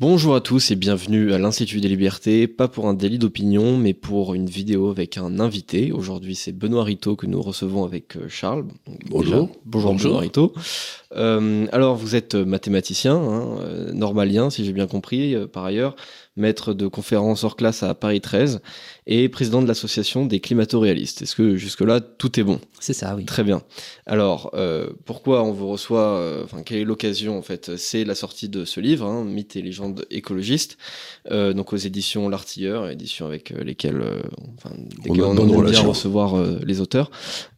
Bonjour à tous et bienvenue à l'Institut des Libertés, pas pour un délit d'opinion, mais pour une vidéo avec un invité. Aujourd'hui, c'est Benoît Rito que nous recevons avec euh, Charles. Bonjour. bonjour, Benoît Rito. Euh, alors, vous êtes mathématicien, hein, euh, normalien, si j'ai bien compris, par ailleurs maître de conférences hors classe à Paris 13 et président de l'association des climato-réalistes. Est-ce que jusque-là, tout est bon? C'est ça, oui. Très bien. Alors, euh, pourquoi on vous reçoit euh, Enfin, quelle est l'occasion en fait? C'est la sortie de ce livre, hein, Mythes et légendes écologistes, euh, donc aux éditions L'Artilleur, éditions avec lesquelles, enfin, on, on aime bien recevoir les auteurs.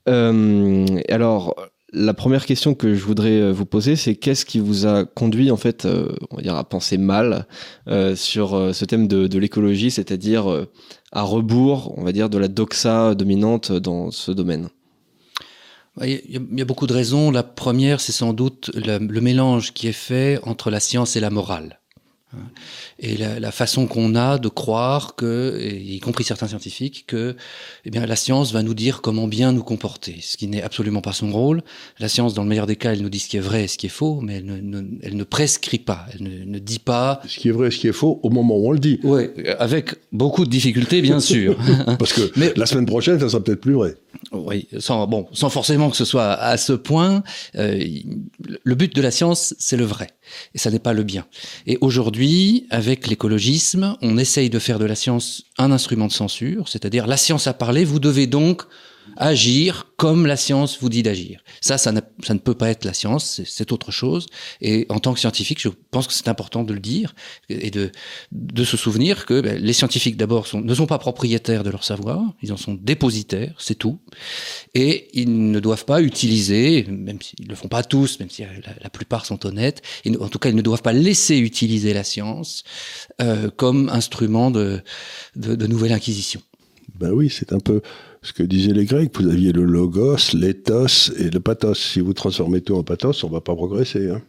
alors, la première question que je voudrais euh, vous poser, c'est qu'est-ce qui vous a conduit en fait, euh, on va dire, à penser mal euh, sur ce thème de, l'écologie, c'est-à-dire à rebours, on va dire, de la doxa dominante dans ce domaine? Il y, a, beaucoup de raisons. La première, c'est sans doute le mélange qui est fait entre la science et la morale et la, façon qu'on a de croire que, y compris certains scientifiques, que eh bien, la science va nous dire comment bien nous comporter, ce qui n'est absolument pas son rôle. La science, dans le meilleur des cas, elle nous dit ce qui est vrai et ce qui est faux, mais elle ne, elle ne prescrit pas, elle ne, ne, dit pas... Ce qui est vrai et ce qui est faux au moment où on le dit. Oui, avec beaucoup de difficultés, bien sûr. Parce que mais, la semaine prochaine, ça sera peut-être plus vrai. Oui, sans, bon, sans forcément que ce soit à ce point. Euh, le but de la science, c'est le vrai, et ça n'est pas le bien. Et aujourd'hui, avec l'écologisme, on essaye de faire de la science un instrument de censure, c'est-à-dire la science a parlé, vous devez donc agir comme la science vous dit d'agir. Ça, ça, ne peut pas être la science, c'est autre chose. Et en tant que scientifique, je pense que c'est important de le dire et de, se souvenir que ben, les scientifiques d'abord ne sont pas propriétaires de leur savoir, ils en sont dépositaires, c'est tout. Et ils ne doivent pas utiliser, même s'ils ne le font pas tous, même si la, plupart sont honnêtes, en tout cas, ils ne doivent pas laisser utiliser la science euh, comme instrument de, de, de nouvelle inquisition. Ben oui, c'est un peu ce que disaient les Grecs, vous aviez le logos, l'éthos et le pathos. Si vous transformez tout en pathos, on va pas progresser. Hein.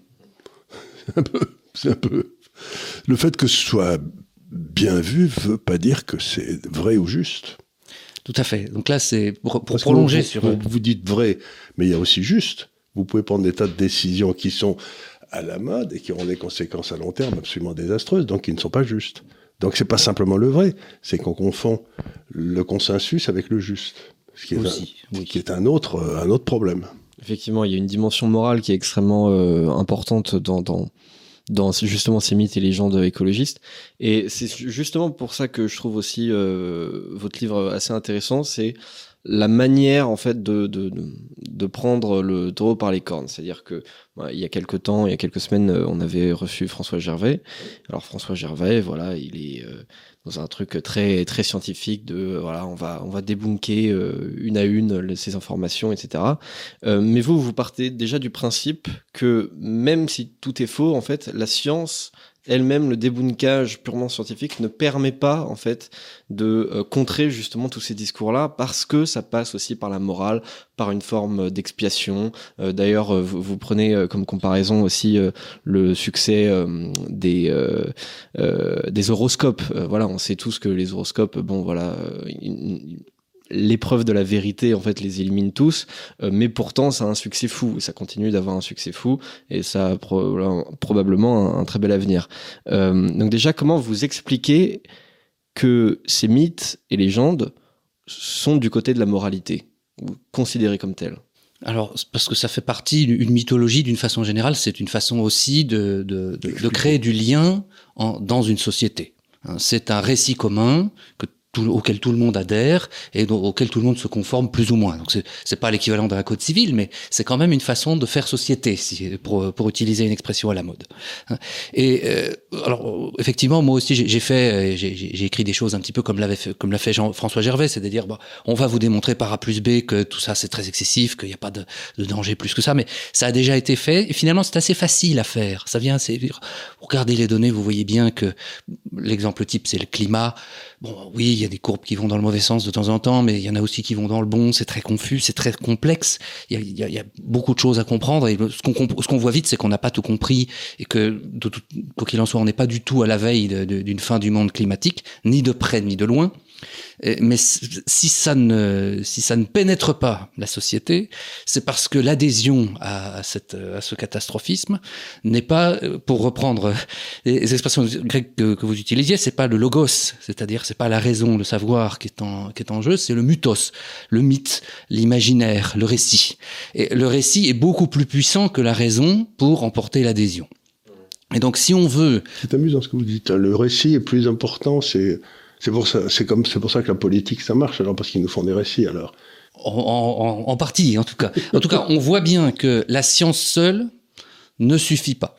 C'est un peu, c'est un peu. Le fait que ce soit bien vu veut pas dire que c'est vrai ou juste. Tout à fait. Donc là, c'est pour, prolonger vous, sur. Vous, dites vrai, mais il y a aussi juste. Vous pouvez prendre des tas de décisions qui sont à la mode et qui auront des conséquences à long terme absolument désastreuses, donc qui ne sont pas justes. Donc c'est pas simplement le vrai, c'est qu'on confond le consensus avec le juste, ce qui est, un, qui est un, autre, un autre problème. Effectivement, il y a une dimension morale qui est extrêmement euh, importante dans, dans, dans, justement ces mythes et légendes écologistes. Et c'est justement pour ça que je trouve aussi euh, votre livre assez intéressant, c'est la manière en fait de, de, de, prendre le taureau par les cornes. C'est-à-dire que bah, il y a quelques temps, il y a quelques semaines, euh, on avait reçu François Gervais. Alors François Gervais, voilà, il est euh, dans un truc très très scientifique de voilà, on va on va débunker euh, une à une ces informations, etc. mais vous, vous partez déjà du principe que même si tout est faux, en fait, la science elle-même, le débunkage purement scientifique ne permet pas, en fait, de euh, contrer justement tous ces discours-là parce que ça passe aussi par la morale, par une forme d'expiation. Euh, d'ailleurs, euh, vous, prenez comme comparaison aussi le succès des des horoscopes. voilà, on sait tous que les horoscopes, bon, voilà l'épreuve de la vérité en fait les élimine tous, euh, mais pourtant ça a un succès fou, ça continue d'avoir un succès fou et ça a probablement un, très bel avenir. Euh, donc déjà comment vous expliquez que ces mythes et légendes sont du côté de la moralité, ou considérés comme tels alors, parce que ça fait partie d'une mythologie d'une façon générale, c'est une façon aussi de, de, de, créer du lien en, dans une société. Hein, c'est un récit commun que auquel tout le monde adhère et auquel tout le monde se conforme plus ou moins. Donc c'est pas l'équivalent d'un code civil, mais c'est quand même une façon de faire société, si, pour, pour utiliser une expression à la mode. Et euh, alors effectivement, moi aussi j'ai fait, j'ai écrit des choses un petit peu comme l'avait comme l'a fait Jean, François Gervais, c'est-à-dire bon, on va vous démontrer par A plus B que tout ça c'est très excessif, qu'il n'y a pas de, de, danger plus que ça, mais ça a déjà été fait et finalement c'est assez facile à faire. Ça vient, c'est regardez les données, vous voyez bien que l'exemple type c'est le climat. Bon, oui, il y a des courbes qui vont dans le mauvais sens de temps en temps, mais il y en a aussi qui vont dans le bon. C'est très confus, c'est très complexe. Il y, a, beaucoup de choses à comprendre. Et ce qu'on ce qu'on voit vite, c'est qu'on n'a pas tout compris et que, quoi qu'il en soit, on n'est pas du tout à la veille d'une fin du monde climatique, ni de près ni de loin. Mais si ça ne, si ça ne pénètre pas la société, c'est parce que l'adhésion à, cette, à ce catastrophisme n'est pas, pour reprendre les expressions grecques que, que vous utilisiez, c'est pas le logos, c'est-à-dire c'est pas la raison, le savoir qui est en, qui est en jeu, c'est le mythos, le mythe, l'imaginaire, le récit. Et le récit est beaucoup plus puissant que la raison pour emporter l'adhésion. Et donc, si on veut. C'est amusant ce que vous dites. Hein. Le récit est plus important. C'est c'est pour ça. Comme pour que la politique ça marche. Alors parce qu'ils nous font des récits. Alors. En partie, en tout cas. En tout cas, on voit bien que la science seule ne suffit pas.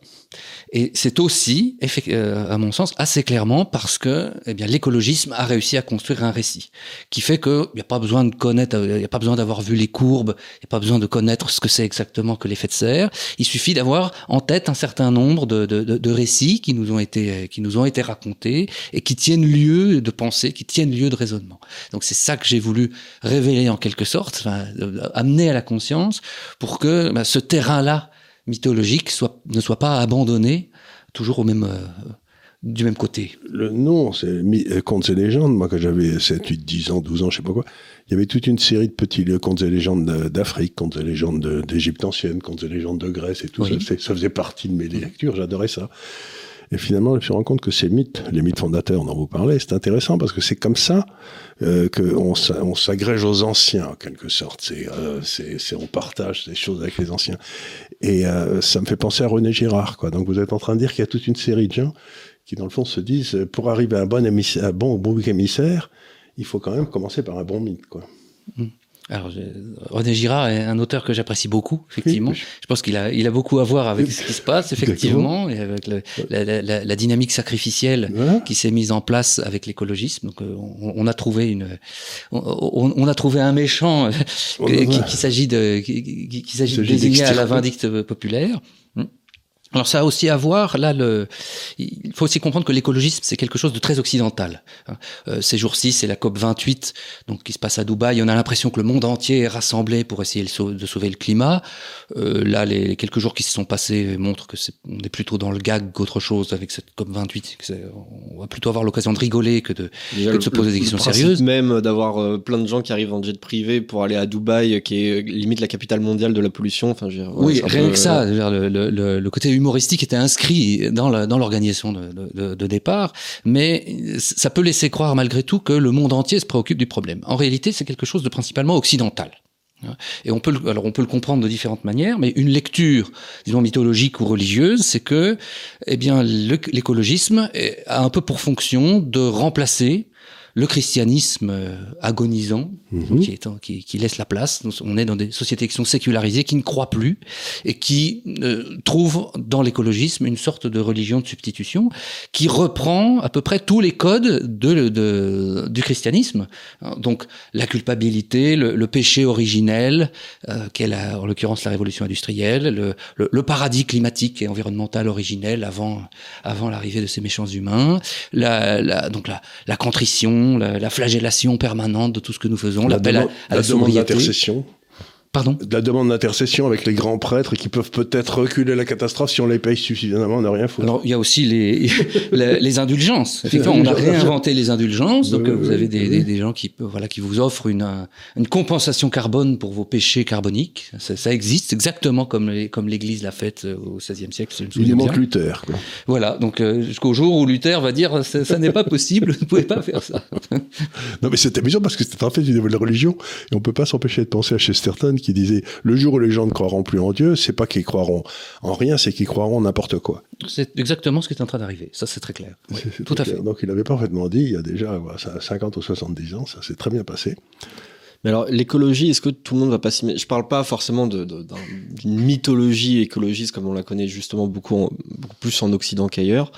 Et c'est aussi, euh, à mon sens, assez clairement parce que eh bien, l'écologisme a réussi à construire un récit qui fait qu'il n'y a pas besoin de connaître, il n'y a pas besoin d'avoir vu les courbes, il n'y a pas besoin de connaître ce que c'est exactement que l'effet de serre. Il suffit d'avoir en tête un certain nombre de, récits qui nous ont été qui nous ont été racontés et qui tiennent lieu de pensée, qui tiennent lieu de raisonnement. Donc c'est ça que j'ai voulu révéler en quelque sorte, enfin, amener à la conscience pour que bah, ce terrain-là mythologique soit, ne soit pas abandonné toujours au même, euh, du même côté. Le nom, c'est euh, Contes et légendes. Moi, quand j'avais 7, 8, 10 ans, 12 ans, je sais pas quoi, il y avait toute une série de petits contes et légendes d'Afrique, contes et légendes d'Égypte ancienne, contes et légendes de Grèce et tout ça. Ça faisait partie de mes lectures, j'adorais ça. Et finalement, je me rendu compte que ces mythes, les mythes fondateurs dont vous parlez, c'est intéressant parce que c'est comme ça euh, qu'on on s'agrège aux anciens, en quelque sorte. C'est, euh, on partage ces choses avec les anciens. Et euh, ça me fait penser à René Girard. Donc vous êtes en train de dire qu'il y a toute une série de gens qui, dans le fond, se disent, pour arriver à un bon, émissaire, un bon, bon émissaire, il faut quand même commencer par un bon mythe. Quoi. Mmh. Alors, René Girard est un auteur que j'apprécie beaucoup, effectivement. Je pense qu'il a, il a beaucoup à voir avec ce qui se passe, effectivement, et avec le, la, la, la, dynamique sacrificielle qui s'est mise en place avec l'écologisme. Donc, euh, on, on, a trouvé une, on, on a trouvé un méchant qui, qui s'agit de, qui, qui s'agit de désigner à la vindicte populaire. Alors ça a aussi à voir, là, le... il faut aussi comprendre que l'écologisme, c'est quelque chose de très occidental. Hein. Euh, ces jours-ci, c'est la COP 28, donc qui se passe à Dubaï. On a l'impression que le monde entier est rassemblé pour essayer de sauver le climat. Euh, là, les, quelques jours qui se sont passés montrent que c'est, on est plutôt dans le gag qu'autre chose avec cette COP 28. On va plutôt avoir l'occasion de rigoler que de, que de se poser des questions sérieuses. Même d'avoir euh, plein de gens qui arrivent en jet privé pour aller à Dubaï, qui est limite la capitale mondiale de la pollution. Enfin, je veux dire, oui, rien que ça, le, le, le, le côté humain humoristique était inscrit dans l'organisation de, de, de, départ, mais ça peut laisser croire malgré tout que le monde entier se préoccupe du problème. En réalité, c'est quelque chose de principalement occidental. Et on peut, le, alors on peut le comprendre de différentes manières, mais une lecture, disons mythologique ou religieuse, c'est que, eh bien, l'écologisme a un peu pour fonction de remplacer le christianisme euh, agonisant, mhm. qui, est, qui, qui, laisse la place. On est dans des sociétés qui sont sécularisées, qui ne croient plus, et qui euh, trouvent dans l'écologisme une sorte de religion de substitution, qui reprend à peu près tous les codes de, de du christianisme. Donc la culpabilité, le, le péché originel, euh, qu'est en l'occurrence la révolution industrielle, le, le, le, paradis climatique et environnemental originel avant, avant l'arrivée de ces méchants humains, la, la, donc la, la contrition, la, flagellation permanente de tout ce que nous faisons, l'appel à, la, demande d'intercession. Pardon de la demande d'intercession avec les grands prêtres qui peuvent peut-être reculer la catastrophe si on les paye suffisamment, on n'a rien foutu. Alors, il y a aussi les, les, indulgences. Effectivement, on a réinventé les indulgences. Donc, vous avez des, des, gens qui, voilà, qui vous offrent une, une compensation carbone pour vos péchés carboniques. Ça, ça existe exactement comme les, comme l'Église l'a fait euh, au XVIe siècle. Il manque Luther. Quoi. Voilà. Donc, euh, jusqu'au jour où Luther va dire ça, ça n'est pas possible, vous ne pouvez pas faire ça. non, mais c'est amusant parce que c'est en fait du niveau de la religion et on peut pas s'empêcher de penser à Chesterton qui disait le jour où les gens ne croiront plus en Dieu, c'est pas qu'ils croiront en rien, c'est qu'ils croiront n'importe quoi. C'est exactement ce qui est en train d'arriver. Ça, c'est très clair. tout à fait. Donc, il avait parfaitement dit, il y a déjà 50 ou 70 ans, ça s'est très bien passé. Mais alors, l'écologie, est-ce que tout le monde va pas s'y mettre? Je parle pas forcément d'une mythologie écologiste comme on la connaît justement beaucoup, plus en Occident qu'ailleurs.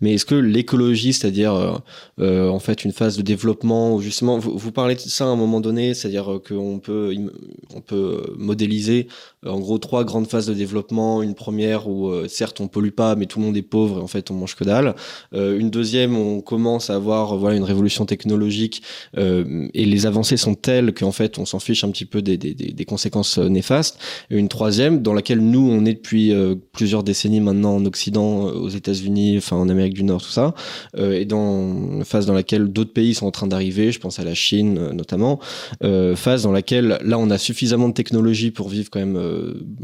Mais est-ce que l'écologie, c'est-à-dire euh, euh, en fait une phase de développement, justement, vous, vous, parlez de ça à un moment donné, c'est-à-dire qu'on peut, on peut modéliser en gros trois grandes phases de développement. Une première où euh, certes on pollue pas, mais tout le monde est pauvre et en fait on mange que dalle. Euh, une deuxième, on commence à avoir voilà une révolution technologique et les avancées sont telles qu'en qu'en fait on s'en fiche un petit peu des, conséquences néfastes. Et une troisième dans laquelle nous on est depuis plusieurs décennies maintenant en Occident, aux États-Unis, enfin en Amérique du Nord, tout ça, et dans une phase dans laquelle d'autres pays sont en train d'arriver, je pense à la Chine notamment, phase dans laquelle là on a suffisamment de technologie pour vivre quand même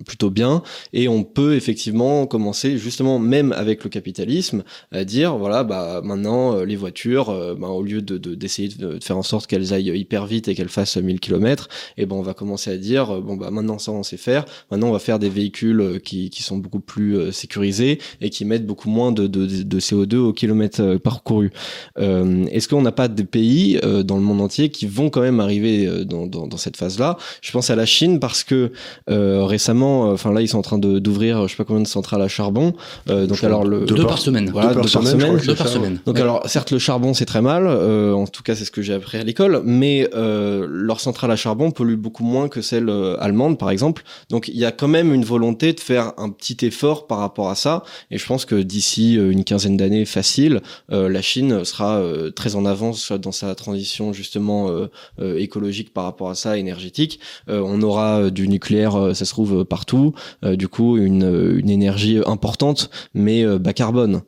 plutôt bien et on peut effectivement commencer justement même avec le capitalisme à dire voilà bah maintenant les voitures bah, au lieu de d'essayer de, faire en sorte qu'elles aillent hyper vite et qu'elles fassent 1000 km, et ben on va commencer à dire euh, bon bah maintenant ça on sait faire, maintenant on va faire des véhicules euh, qui, qui sont beaucoup plus euh, sécurisés et qui mettent beaucoup moins de, de, de CO2 au kilomètre parcouru. Euh, Est-ce qu'on n'a pas des pays dans le monde entier qui vont quand même arriver dans, dans, dans cette phase-là? Je pense à la Chine parce que récemment, enfin là ils sont en train d'ouvrir je sais pas combien de centrales à charbon. donc alors le deux, par, semaine. Voilà, deux, par, semaine. Deux par semaine. Donc alors certes le charbon c'est très mal. Euh, en tout cas c'est ce que j'ai appris à l'école, mais euh, leur centrale à charbon pollue beaucoup moins que celle euh, allemande par exemple. Donc il y a quand même une volonté de faire un petit effort par rapport à ça, et je pense que d'ici une quinzaine d'années facile, la Chine sera très en avance dans sa transition justement écologique par rapport à ça, énergétique. on aura du nucléaire, ça se trouve partout, du coup une, une énergie importante, mais bas carbone.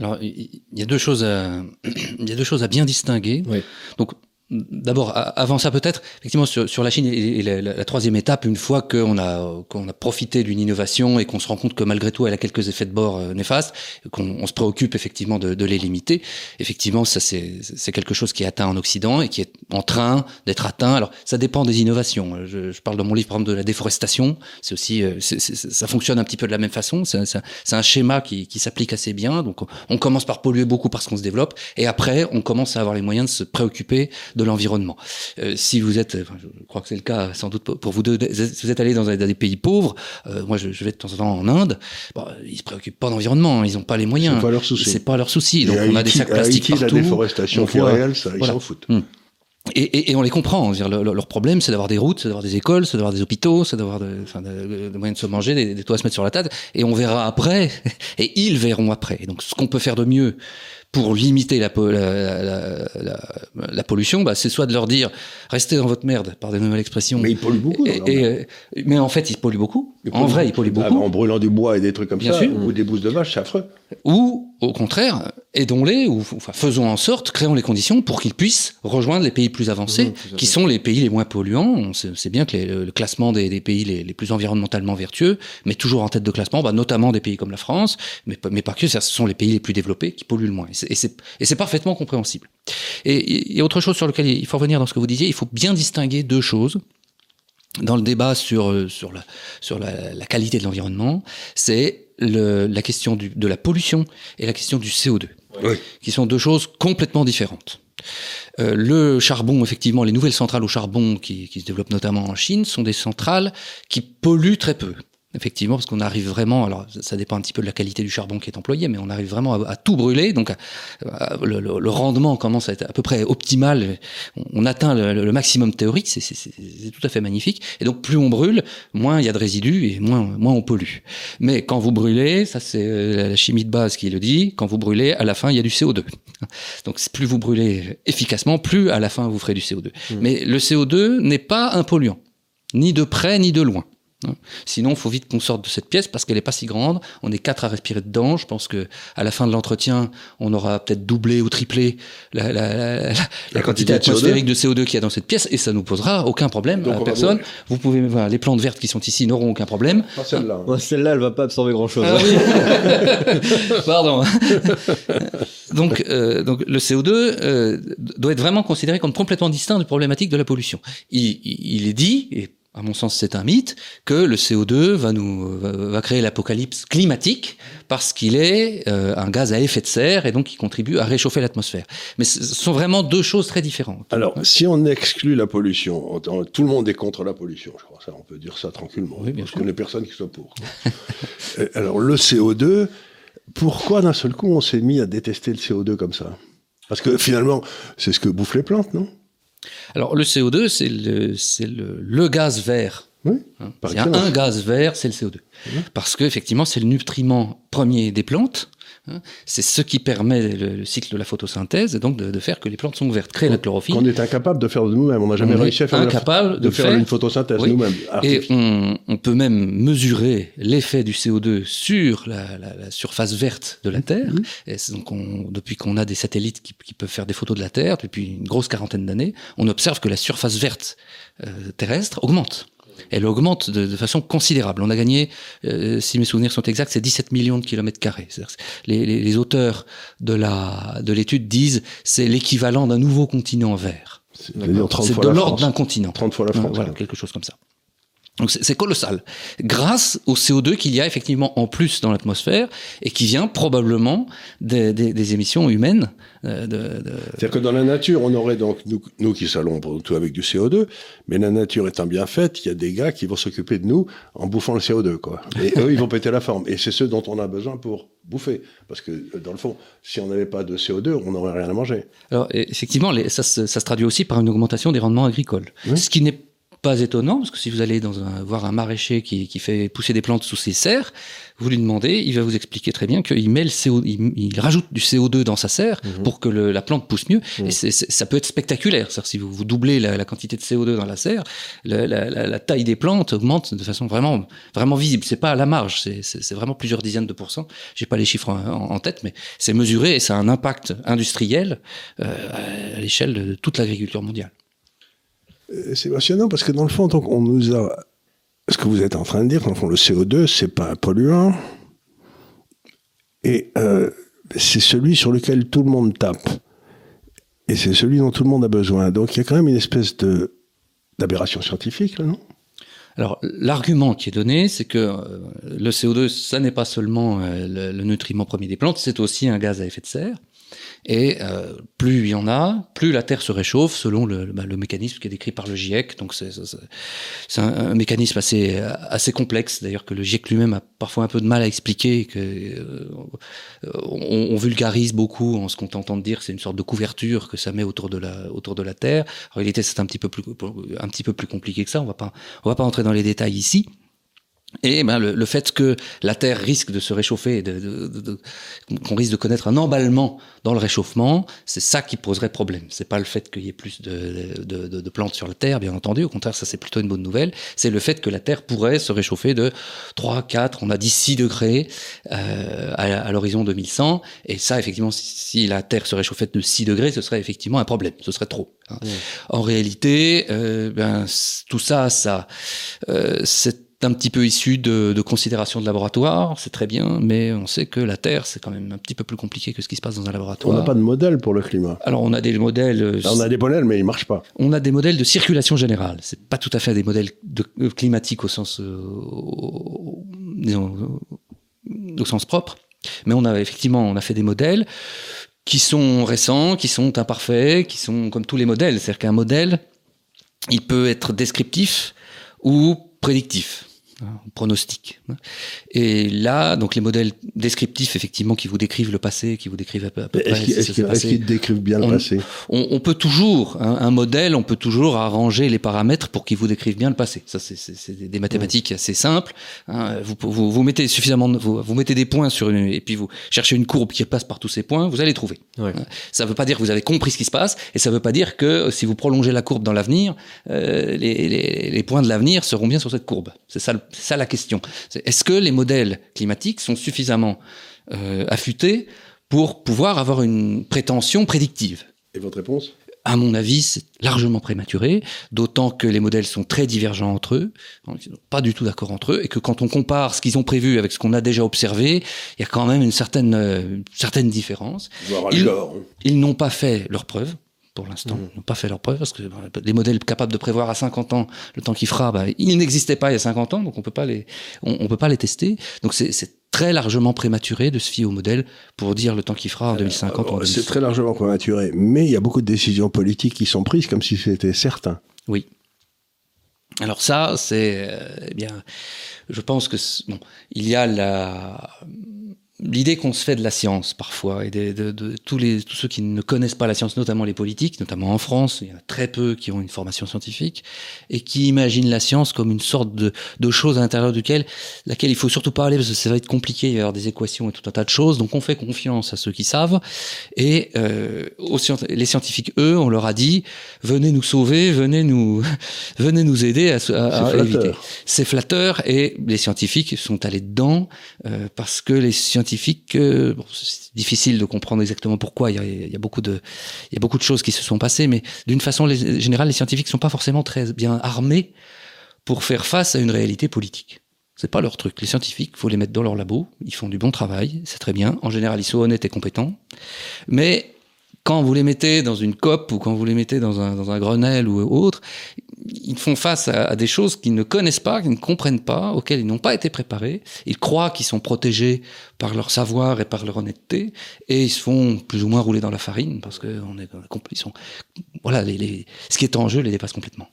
Alors, il y a deux choses à, il y a deux choses à bien distinguer. Oui. Donc, D'abord, avant ça peut-être, effectivement, sur, sur, la Chine et, la, la, troisième étape, une fois qu'on a, qu'on a profité d'une innovation et qu'on se rend compte que malgré tout, elle a quelques effets de bord euh, néfastes, qu'on se préoccupe effectivement de, de, les limiter, effectivement, ça c'est quelque chose qui est atteint en Occident et qui est en train d'être atteint. Alors, ça dépend des innovations. Je, je, parle dans mon livre, par exemple, de la déforestation. C'est aussi, euh, ça fonctionne un petit peu de la même façon. C'est un schéma qui, qui s'applique assez bien. Donc, on commence par polluer beaucoup parce qu'on se développe et après, on commence à avoir les moyens de se préoccuper de l'environnement. Euh, si vous êtes, je crois que c'est le cas sans doute pour vous deux, si vous êtes allé dans, des pays pauvres, euh, moi je, vais de temps en temps en Inde, bon, ils se préoccupent pas d'environnement, ils n'ont pas les moyens. C'est pas leur souci. C'est pas leur souci. Donc on a des sacs plastiques partout. la déforestation réelle, ça, ils s'en foutent. Hmm. Et, et, et, on les comprend. Dire, le, leur problème, c'est d'avoir des routes, c'est d'avoir des écoles, c'est d'avoir des hôpitaux, c'est d'avoir de, enfin, de, de, moyens de se manger, des, des toits à se mettre sur la table. Et on verra après, et ils verront après. Donc, ce qu'on peut faire de mieux, pour limiter la, la, la, la pollution, bah, c'est soit de leur dire restez dans votre merde, par des nouvelles expressions. Mais ils polluent beaucoup. Et, et, mais en fait, ils polluent beaucoup. Ils en vrai, ils polluent beaucoup. en brûlant du bois et des trucs comme Bien ça, sûr. ou des bousses de vache, c'est affreux. Ou, au contraire, aidons-les, ou enfin, faisons en sorte, créons les conditions pour qu'ils puissent rejoindre les pays plus avancés, qui sont les pays les moins polluants. On sait, bien que les, le, classement des, des pays les, les, plus environnementalement vertueux, mais toujours en tête de classement, bah, notamment des pays comme la France, mais, mais pas que, ce sont les pays les plus développés qui polluent le moins. Et c'est parfaitement compréhensible. Et il y a autre chose sur lequel il faut revenir dans ce que vous disiez, il faut bien distinguer deux choses dans le débat sur, sur, la, sur la, la qualité de l'environnement, c'est la question du, de la pollution et la question du CO2, oui. qui sont deux choses complètement différentes. Euh, le charbon, effectivement, les nouvelles centrales au charbon qui, qui, se développent notamment en Chine sont des centrales qui polluent très peu. Effectivement, parce qu'on arrive vraiment, alors ça dépend un petit peu de la qualité du charbon qui est employé, mais on arrive vraiment à, à tout brûler, donc à, à, le, le, le, rendement commence à être à peu près optimal. On, on atteint le, le, maximum théorique, c'est tout à fait magnifique. Et donc plus on brûle, moins il y a de résidus et moins moins on pollue. Mais quand vous brûlez, ça c'est la chimie de base qui le dit, quand vous brûlez, à la fin il y a du CO2. Donc plus vous brûlez efficacement, plus à la fin vous ferez du CO2. Mmh. Mais le CO2 n'est pas un polluant, ni de près ni de loin. Sinon, il faut vite qu'on sorte de cette pièce parce qu'elle n'est pas si grande. On est quatre à respirer dedans. Je pense que à la fin de l'entretien, on aura peut-être doublé ou triplé la, la, la, la, la quantité atmosphérique de CO2, qu'il y a dans cette pièce et ça nous posera aucun problème Donc à personne. Vous pouvez, voilà, les plantes vertes qui sont ici n'auront aucun problème. Pas celle-là. Ouais, celle-là, elle va pas absorber grand-chose. Ah, oui. Pardon. donc, euh, donc, le CO2 euh, doit être vraiment considéré comme complètement distinct de problématique de la pollution. Il, il est dit, et à mon sens c'est un mythe, que le CO2 va nous va, créer l'apocalypse climatique parce qu'il est euh, un gaz à effet de serre et donc il contribue à réchauffer l'atmosphère. Mais ce sont vraiment deux choses très différentes. Alors, si on exclut la pollution, tout le monde est contre la pollution, je crois ça, on peut dire ça tranquillement. Oui, bien je sûr. connais personne qui soit pour. Alors, le CO2, pourquoi d'un seul coup on s'est mis à détester le CO2 comme ça? Parce que finalement, c'est ce que bouffent les plantes, non? Alors le CO2, c'est le, le, le, gaz vert. Oui, hein. Il y a un gaz vert, c'est le CO2. Oui. Parce que effectivement, c'est le nutriment premier des plantes. Hein. C'est ce qui permet le, cycle de la photosynthèse et donc de, faire que les plantes sont vertes, créer la chlorophylle. On est incapable de faire de nous-mêmes. On n'a jamais réussi à faire, incapable de, faire, une photosynthèse nous-mêmes. Et on, peut même mesurer l'effet du CO2 sur la, surface verte de la Terre. Mhm. Et donc depuis qu'on a des satellites qui, peuvent faire des photos de la Terre depuis une grosse quarantaine d'années, on observe que la surface verte euh, terrestre augmente elle augmente de, façon considérable. On a gagné, euh, si mes souvenirs sont exacts, c'est 17 millions de kilomètres carrés. Les, les, auteurs de la de l'étude disent c'est l'équivalent d'un nouveau continent vert. C'est de l'ordre d'un continent. 30 fois la France. Voilà, quelque chose comme ça. Donc c'est colossal. Grâce au CO2 qu'il y a effectivement en plus dans l'atmosphère et qui vient probablement des, des, des émissions humaines. Euh, de, de... C'est-à-dire que dans la nature, on aurait donc, nous, nous qui salons tout avec du CO2, mais la nature étant bien faite, il y a des gars qui vont s'occuper de nous en bouffant le CO2, quoi. Et eux, ils vont péter la forme. Et c'est ceux dont on a besoin pour bouffer. Parce que, euh, dans le fond, si on n'avait pas de CO2, on n'aurait rien à manger. Alors, effectivement, les, ça, ça, se traduit aussi par une augmentation des rendements agricoles. Ce qui n'est pas étonnant, parce que si vous allez dans un, voir un maraîcher qui, qui, fait pousser des plantes sous ses serres, vous lui demandez, il va vous expliquer très bien qu'il met le CO, il, rajoute du CO2 dans sa serre mhm. pour que le, la plante pousse mieux. Mhm. Et ça peut être spectaculaire. si vous, vous doublez la, la, quantité de CO2 dans la serre, la, la, taille des plantes augmente de façon vraiment, vraiment visible. C'est pas à la marge, c'est, vraiment plusieurs dizaines de pourcents. J'ai pas les chiffres en, tête, mais c'est mesuré et ça a un impact industriel euh, à l'échelle de toute l'agriculture mondiale. Euh, c'est passionnant parce que dans le fond, donc, on nous a. Ce que vous êtes en train de dire, dans le le CO2, c'est pas un polluant. Et euh, c'est celui sur lequel tout le monde tape. Et c'est celui dont tout le monde a besoin. Donc il y a quand même une espèce de d'aberration scientifique, là, non? Alors, l'argument qui est donné, c'est que euh, le CO2, ça n'est pas seulement le, nutriment premier des plantes, c'est aussi un gaz à effet de serre. Et euh, plus il y en a, plus la Terre se réchauffe selon le, bah, mécanisme qui est décrit par le GIEC. Donc c'est un, mécanisme assez, assez complexe, d'ailleurs que le GIEC lui-même a parfois un peu de mal à expliquer, que euh, on, vulgarise beaucoup en se contentant de dire c'est une sorte de couverture que ça met autour de la, autour de la Terre. En réalité, c'est un petit peu plus, un petit peu plus compliqué que ça. On va pas, on va pas entrer dans les détails ici. Et ben, le, fait que la Terre risque de se réchauffer, de, de, de, qu'on risque de connaître un emballement dans le réchauffement, c'est ça qui poserait problème. C'est pas le fait qu'il y ait plus de, plantes sur la Terre, bien entendu. Au contraire, ça c'est plutôt une bonne nouvelle. C'est le fait que la Terre pourrait se réchauffer de 3, 4, on a dit 6 degrés euh, à, l'horizon 2100. Et ça, effectivement, si, la Terre se réchauffait de 6 degrés, ce serait effectivement un problème. Ce serait trop. Hein. En réalité, euh, ben, tout ça, ça, euh, c'est un petit peu issu de, de considérations de laboratoire, c'est très bien, mais on sait que la Terre, c'est quand même un petit peu plus compliqué que ce qui se passe dans un laboratoire. On n'a pas de modèle pour le climat. Alors on a des modèles. Euh, on a des modèles, mais ils marchent pas. On a des modèles de circulation générale. C'est pas tout à fait des modèles de, euh, climatiques au sens, euh, au, au sens propre, mais on a effectivement, on a fait des modèles qui sont récents, qui sont imparfaits, qui sont comme tous les modèles. C'est-à-dire qu'un modèle, il peut être descriptif ou prédictif. Hein, pronostic. Et là, donc les modèles descriptifs, effectivement, qui vous décrivent le passé, qui vous décrivent à peu, près. Est-ce qu'ils décrivent bien le passé? On, peut toujours, un, modèle, on peut toujours arranger les paramètres pour qu'il vous décrive bien le passé. Ça, c'est des mathématiques assez simples. Hein. Vous, vous, vous, mettez suffisamment, vous, vous, mettez des points sur une, et puis vous cherchez une courbe qui passe par tous ces points, vous allez trouver. Ouais. Hein. Ça ne veut pas dire que vous avez compris ce qui se passe, et ça ne veut pas dire que si vous prolongez la courbe dans l'avenir, euh, les, les, les points de l'avenir seront bien sur cette courbe. C'est ça, ça la question. Est-ce que les modèles climatiques sont suffisamment euh, affûtés pour pouvoir avoir une prétention prédictive? Et votre réponse? À mon avis, c'est largement prématuré, d'autant que les modèles sont très divergents entre eux, pas du tout d'accord entre eux, et que quand on compare ce qu'ils ont prévu avec ce qu'on a déjà observé, il y a quand même une certaine, euh, certaine différence. Ils, ils n'ont pas fait leurs preuves, pour l'instant, mmh. n'ont pas fait leur preuve parce que les modèles capables de prévoir à 50 ans le temps qu'il fera, bah, ils n'existaient pas il y a 50 ans, donc on peut pas les, on, peut pas les tester. Donc c'est très largement prématuré de se fier au modèle pour dire le temps qu'il fera en 2050. Euh, c'est très largement prématuré, mais il y a beaucoup de décisions politiques qui sont prises comme si c'était certain. Oui. Alors ça, c'est euh, eh bien, je pense que bon, il y a la l'idée qu'on se fait de la science parfois et de, de, de, tous les tous ceux qui ne connaissent pas la science, notamment les politiques, notamment en France, il y en a très peu qui ont une formation scientifique et qui imaginent la science comme une sorte de, de chose à l'intérieur duquel laquelle il faut surtout pas aller parce que ça va être compliqué, il va y avoir des équations et tout un tas de choses. Donc on fait confiance à ceux qui savent et euh, aux, les scientifiques eux, on leur a dit venez nous sauver, venez nous venez nous aider à, à, à éviter. C'est flatteur et les scientifiques sont allés dedans euh, parce que les scientifiques scientifique bon, c'est difficile de comprendre exactement pourquoi. Il y, a, beaucoup de, il y a beaucoup de choses qui se sont passées, mais d'une façon générale, les scientifiques sont pas forcément très bien armés pour faire face à une réalité politique. C'est pas leur truc. Les scientifiques, faut les mettre dans leur labo. Ils font du bon travail, c'est très bien. En général, ils sont honnêtes et compétents. Mais quand vous les mettez dans une COP ou quand vous les mettez dans un, Grenelle ou autre, ils font face à, des choses qu'ils ne connaissent pas, qu'ils ne comprennent pas, auxquelles ils n'ont pas été préparés. Ils croient qu'ils sont protégés par leur savoir et par leur honnêteté, et ils se font plus ou moins rouler dans la farine parce que on est, ils voilà, ce qui est en jeu les dépasse complètement.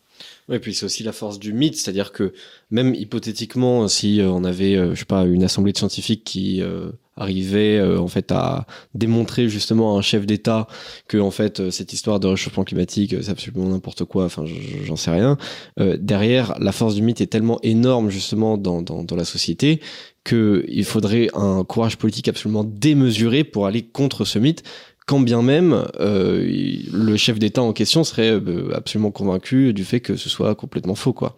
Ouais, puis c'est aussi la force du mythe, c'est-à-dire que même hypothétiquement, si on avait, euh, je sais pas, une assemblée de scientifiques qui euh, arrivait euh, en fait à démontrer justement à un chef d'État que en fait euh, cette histoire de réchauffement climatique euh, c'est absolument n'importe quoi enfin j'en sais rien euh, derrière la force du mythe est tellement énorme justement dans, dans, dans la société que il faudrait un courage politique absolument démesuré pour aller contre ce mythe quand bien même euh, le chef d'État en question serait absolument convaincu du fait que ce soit complètement faux quoi.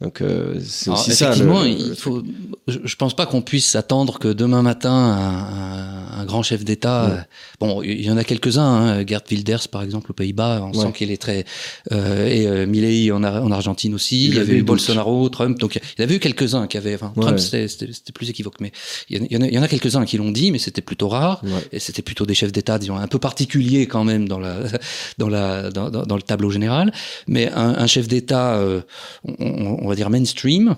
Donc euh, c'est aussi effectivement, ça. Il faut. Je, pense pas qu'on puisse s'attendre que demain matin un, grand chef d'État. Ouais. Bon, il y en a quelques-uns. Hein, Gerd Wilders par exemple aux Pays-Bas, on ouais. sent qu'il est très. Euh, et euh, Milley en, en, Argentine aussi. Il, il y avait eu Bolsonaro, Trump. Donc il y avait eu quelques-uns qui avaient. Enfin, ouais. Trump c'était plus équivoque, mais il y en a, a quelques-uns qui l'ont dit, mais c'était plutôt rare. Et c'était plutôt des chefs d'État, disons un peu particuliers quand même dans la dans la dans, dans, dans le tableau général. Mais un, un chef d'État, euh, on, on va dire mainstream,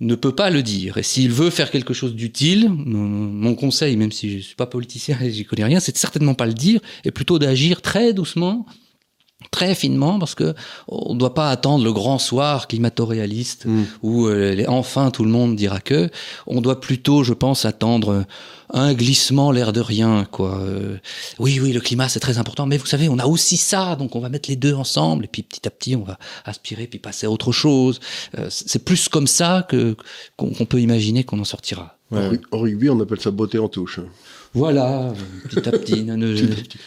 ne peut pas le dire. Et s'il veut faire quelque chose d'utile, mon conseil, même si je suis pas politicien et j'y connais rien, c'est certainement pas le dire, et plutôt d'agir très doucement, très finement, parce que on ne doit pas attendre le grand soir climato-réaliste mmh. où euh, enfin tout le monde dira que. On doit plutôt, je pense, attendre un glissement, l'air de rien, quoi. Euh, oui, oui, le climat c'est très important, mais vous savez, on a aussi ça, donc on va mettre les deux ensemble, et puis petit à petit on va aspirer, puis passer à autre chose. Euh, c'est plus comme ça que qu'on qu peut imaginer qu'on en sortira. Ouais. En rugby, on appelle ça beauté en touche. Voilà, petit à petit. petit.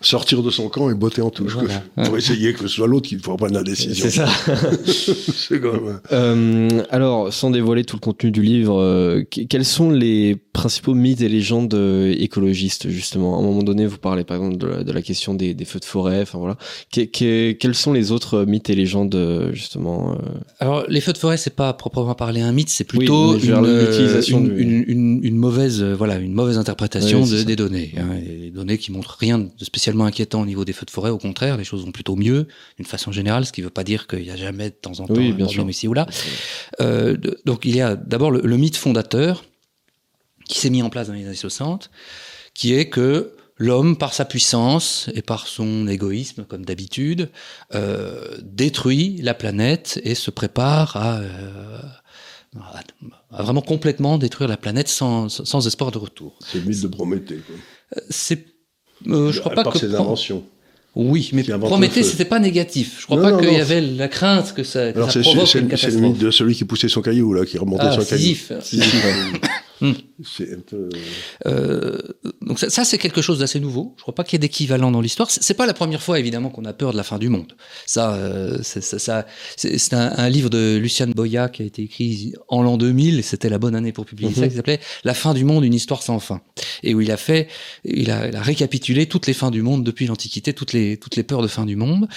Sortir de son camp et botter en touche. Voilà. Que, pour essayer que ce soit l'autre qui prenne la décision. C'est ça. c'est quand même. Euh, alors, sans dévoiler tout le contenu du livre, euh, quels sont les principaux mythes et légendes euh, écologistes, justement À un moment donné, vous parlez par exemple de la, de la question des, des, feux de forêt. Enfin voilà. Que, que, quels sont les autres mythes et légendes, euh, justement Alors, les feux de forêt, c'est pas proprement parler un mythe, c'est plutôt oui, une, une, une, une, une, mauvaise, voilà, une mauvaise interprétation oui, de, des données. Hein, des données qui montrent rien de spécialement inquiétant au niveau des feux de forêt. Au contraire, les choses vont plutôt mieux, d'une façon générale, ce qui ne veut pas dire qu'il n'y a jamais de temps en temps oui, un problème ici ou là. Euh, donc il y a d'abord le, le, mythe fondateur qui s'est mis en place dans les années 60, qui est que l'homme, par sa puissance et par son égoïsme, comme d'habitude, euh, détruit la planète et se prépare à... Euh, à vraiment complètement détruire la planète sans, sans espoir de retour. C'est le mythe de Prométhée. C'est, euh, je crois pas que. ses inventions. Oui, mais Prométhée, c'était pas négatif. Je crois non, pas qu'il y avait la crainte que ça, que Alors ça provoque c'est, une catastrophe. C'est le mythe de celui qui poussait son caillou, là, qui remontait ah, son caillou. Hmm. C'est un peu... euh, donc ça, ça c'est quelque chose d'assez nouveau. Je crois pas qu'il y ait d'équivalent dans l'histoire. C'est pas la première fois évidemment qu'on a peur de la fin du monde. Ça, euh, c'est, ça, ça, c'est un, un, livre de Luciane Boya qui a été écrit en l'an 2000 et c'était la bonne année pour publier ça, qui s'appelait La fin du monde, une histoire sans fin. Et où il a fait, il a, il a récapitulé toutes les fins du monde depuis l'Antiquité, toutes les toutes les peurs de fin du monde.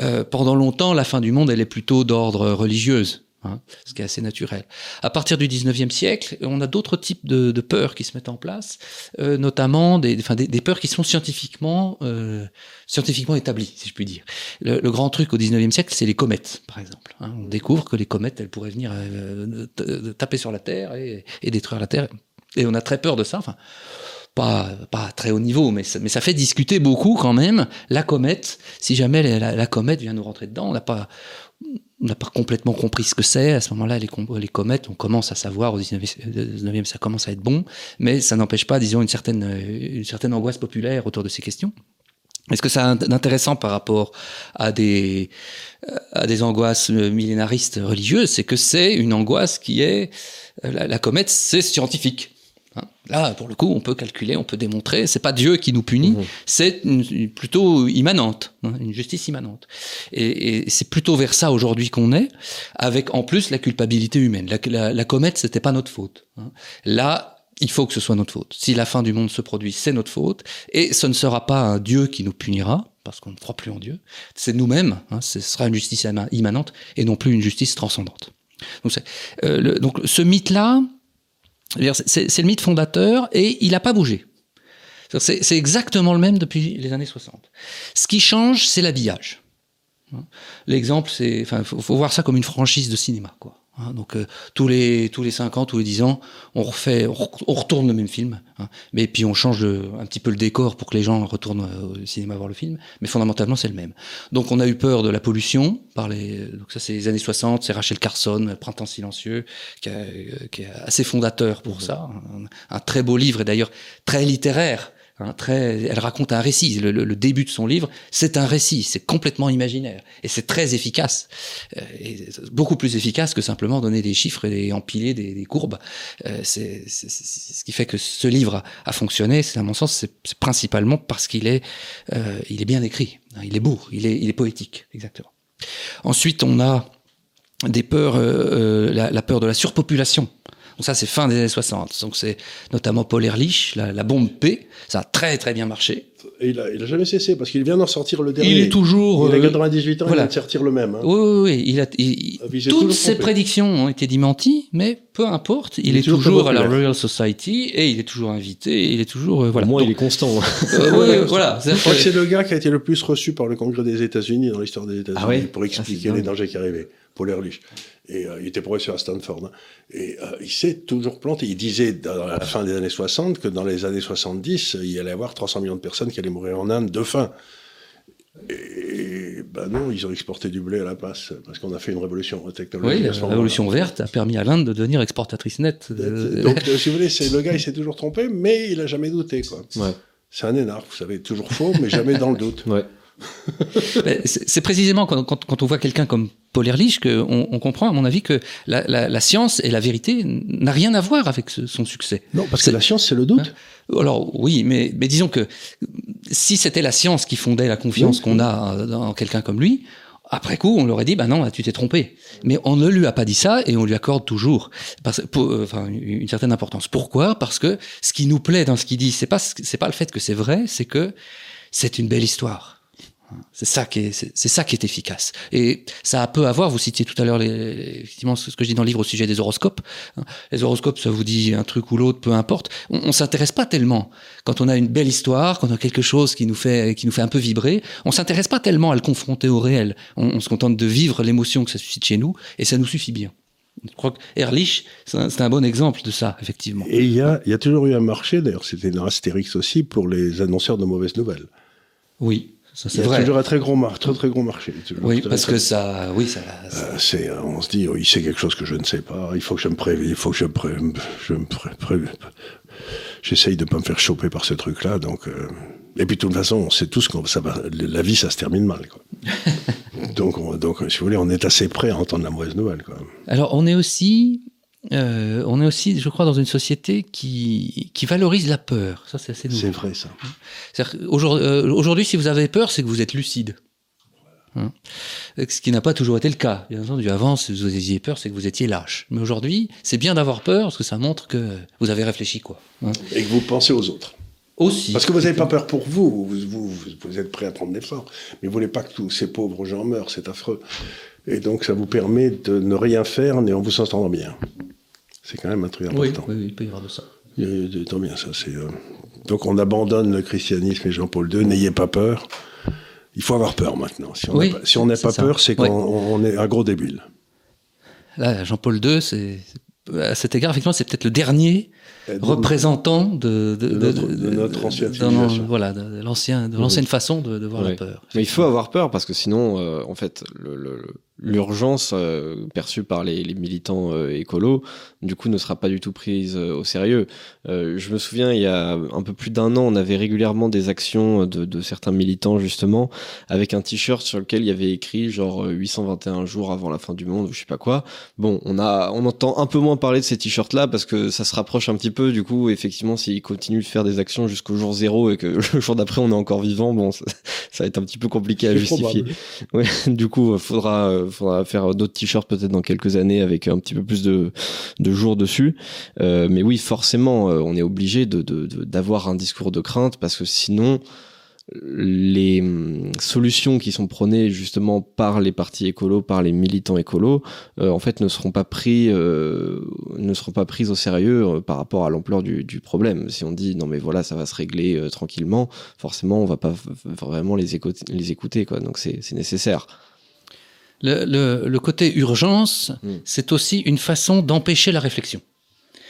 Euh, pendant longtemps, la fin du monde, elle est plutôt d'ordre religieuse. Hein, ce qui est assez naturel. À partir du 19e siècle, on a d'autres types de, peurs qui se mettent en place, euh, notamment des, peurs qui sont scientifiquement, euh, scientifiquement établies, si je puis dire. Le, le grand truc au 19e siècle, c'est les comètes, par exemple. Hein. On découvre que les comètes, elles pourraient venir euh, taper sur la Terre et, et, détruire la Terre. Et on a très peur de ça. Enfin, pas, pas très haut niveau, mais ça, fait discuter beaucoup quand même. La comète, si jamais la, comète vient nous rentrer dedans, on n'a pas complètement compris ce que c'est. À ce moment-là, les, comètes, on commence à savoir, au 19e, ça commence à être bon, mais ça n'empêche pas, disons, une certaine, angoisse populaire autour de ces questions. Est-ce que c'est intéressant par rapport à des, angoisses millénaristes religieuses C'est que c'est une angoisse qui est... La, la comète, c'est scientifique. Hein. Là, pour le coup, on peut calculer, on peut démontrer. C'est pas Dieu qui nous punit, mmh. c'est plutôt immanente, hein, une justice immanente. Et, et c'est plutôt vers ça aujourd'hui qu'on est, avec en plus la culpabilité humaine. La, la, la comète, c'était pas notre faute. Hein. Là, il faut que ce soit notre faute. Si la fin du monde se produit, c'est notre faute, et ce ne sera pas un Dieu qui nous punira, parce qu'on ne croit plus en Dieu. C'est nous-mêmes. Hein, ce sera une justice immanente et non plus une justice transcendante. Donc, euh, le, donc ce mythe-là, c'est le mythe fondateur et il n'a pas bougé. C'est exactement le même depuis les années 60. Ce qui change, c'est l'habillage. L'exemple, c'est, enfin, faut, faut, voir ça comme une franchise de cinéma, quoi. Hein, donc euh, tous les tous les cinq ans, tous les dix ans, on refait, on, retourne le même film. Hein, mais puis on change un petit peu le décor pour que les gens retournent euh, au cinéma voir le film. Mais fondamentalement, c'est le même. Donc on a eu peur de la pollution par les. Donc ça, c'est les années 60. C'est Rachel Carson, Printemps silencieux, qui, a, qui est assez fondateur pour ça. Un, un très beau livre et d'ailleurs très littéraire Hein, elle raconte un récit. Le, début de son livre, c'est un récit, c'est complètement imaginaire et c'est très efficace, euh, et beaucoup plus efficace que simplement donner des chiffres et empiler des, courbes. Euh, c'est ce qui fait que ce livre a, fonctionné. C'est à mon sens, c'est principalement parce qu'il est, euh, est bien écrit, il est beau, il est, poétique, exactement. Ensuite, on a des peurs, la, peur de la surpopulation. Donc ça, c'est fin des années 60. Donc c'est notamment Paul Ehrlich, la, la, bombe P. Ça a très très bien marché. Et il a, il a jamais cessé parce qu'il vient d'en sortir le dernier. Il est toujours. Il a 98 ans, voilà. il vient de sortir le même. Hein. Oui, oui, oui. Il a, il, il, toutes ses prédictions ont été démenties, mais peu importe. Il, il est, est, toujours, toujours à la Royal Society et il est toujours invité. il est toujours euh, voilà. Au moins, Donc, il est constant. euh, oui, voilà. Je crois que c'est le gars qui a été le plus reçu par le Congrès des États-unis dans l'histoire des États-Unis ah ouais? pour expliquer ah, les dangers qui arrivaient. Paul Ehrlich. Et euh, il était professeur à Stanford. Hein. Et euh, il s'est toujours planté. Il disait à la fin des années 60 que dans les années 70, il y allait y avoir 300 millions de personnes qui allaient mourir en Inde de faim. Et ben non, ils ont exporté du blé à la place parce qu'on a fait une révolution technologique. Oui, la révolution verte a permis à l'Inde de devenir exportatrice nette. Donc, si vous voulez, le gars, il s'est toujours trompé, mais il a jamais douté, quoi. Ouais. C'est un énarque, vous savez, toujours faux, mais jamais dans le doute. Ouais. c'est précisément quand, quand, quand, on voit quelqu'un comme Paul Ehrlich qu'on on comprend, à mon avis, que la, la, la science et la vérité n'a rien à voir avec ce, son succès. Non, parce que la science, c'est le doute. Hein Alors oui, mais, mais disons que si c'était la science qui fondait la confiance qu'on a dans quelqu'un comme lui, après coup, on leur aurait dit, bah non, tu t'es trompé. Mais on ne lui a pas dit ça et on lui accorde toujours parce, pour, euh, enfin, une certaine importance. Pourquoi? Parce que ce qui nous plaît dans ce qu'il dit, c'est pas c'est pas le fait que c'est vrai, c'est que c'est une belle histoire c'est ça qui est, c'est ça qui est efficace. Et ça a peu à voir. Vous citiez tout à l'heure effectivement ce que je dis dans le livre au sujet des horoscopes. Les horoscopes, ça vous dit un truc ou l'autre, peu importe. On, on s'intéresse pas tellement quand on a une belle histoire, quand on a quelque chose qui nous fait, qui nous fait un peu vibrer. On s'intéresse pas tellement à le confronter au réel. On, on se contente de vivre l'émotion que ça suscite chez nous, et ça nous suffit bien. Je crois que Ehrlich, c'est un, un, bon exemple de ça, effectivement. Et il y a, il y a toujours eu un marché, d'ailleurs, c'était dans Astérix aussi, pour les annonceurs de mauvaises nouvelles. Oui, c'est vrai. toujours un très gros, mar très, très gros marché. Oui, parce très... que ça, oui, ça. Euh, c'est, on se dit, oh, il sait quelque chose que je ne sais pas. Il faut que je me prévienne. Il faut que je me prévienne. Je me pré pré J'essaye de pas me faire choper par ce truc-là. Donc, euh... et puis de toute façon, on sait tous que ça va. La vie, ça se termine mal. Quoi. donc, on, donc, si vous voulez, on est assez prêt à entendre la mauvaise nouvelle. Quoi. Alors, on est aussi euh, on est aussi, je crois, dans une société qui, qui valorise la peur. Ça, c'est assez nouveau. C'est vrai, ça. Aujourd'hui, euh, aujourd'hui, si vous avez peur, c'est que vous êtes lucide. Hein Ce qui n'a pas toujours été le cas. Bien entendu, avant, si vous aviez peur, c'est que vous étiez lâche. Mais aujourd'hui, c'est bien d'avoir peur parce que ça montre que vous avez réfléchi, quoi. Hein Et que vous pensez aux autres. Aussi. Parce que vous n'avez pas peur pour vous. Vous, vous. vous, êtes prêt à prendre l'effort. Mais vous voulez pas que tous ces pauvres gens meurent. C'est affreux. Et donc, ça vous permet de ne rien faire mais en vous sentant bien. C'est quand même un truc important. Oui, oui, il peut y avoir de ça. Tant bien, ça. C'est, euh... Donc on abandonne le christianisme et Jean-Paul II. N'ayez pas peur. Il faut avoir peur maintenant. Si on oui, n'a pas, si on pas peur, c'est qu'on est un gros débile. Là, Jean-Paul II, c'est à cet égard, effectivement, c'est peut-être le dernier de représentant de, de, de, notre, de, notre ancienne. Voilà, de l'ancienne façon de, voir oui. la peur. Mais il faut avoir peur parce que sinon, euh, en fait, le, le, l'urgence euh, perçue par les, les militants euh, écolos, du coup, ne sera pas du tout prise euh, au sérieux. Euh, je me souviens, il y a un peu plus d'un an, on avait régulièrement des actions de, de certains militants, justement, avec un t-shirt sur lequel il y avait écrit genre 821 jours avant la fin du monde ou je sais pas quoi. Bon, on a, on entend un peu moins parler de ces t-shirts-là parce que ça se rapproche un petit peu. Du coup, effectivement, s'ils continuent de faire des actions jusqu'au jour zéro et que le jour d'après on est encore vivant, bon, ça, ça va être un petit peu compliqué à justifier. Ouais, du coup, faudra faudra faire d'autres t-shirts peut-être dans quelques années avec un petit peu plus de, de jours dessus. Euh, mais oui, forcément, euh, on est obligé d'avoir un discours de crainte parce que sinon, les hum, solutions qui sont prônées justement par les partis écolos, par les militants écolos, euh, en fait, ne seront pas pris, ne seront pas prises au sérieux par rapport à l'ampleur du, problème. Si on dit non mais voilà, ça va se régler tranquillement, forcément, on va pas vraiment les écouter quoi. Donc c'est nécessaire. Le, le, côté urgence, mm. c'est aussi une façon d'empêcher la réflexion.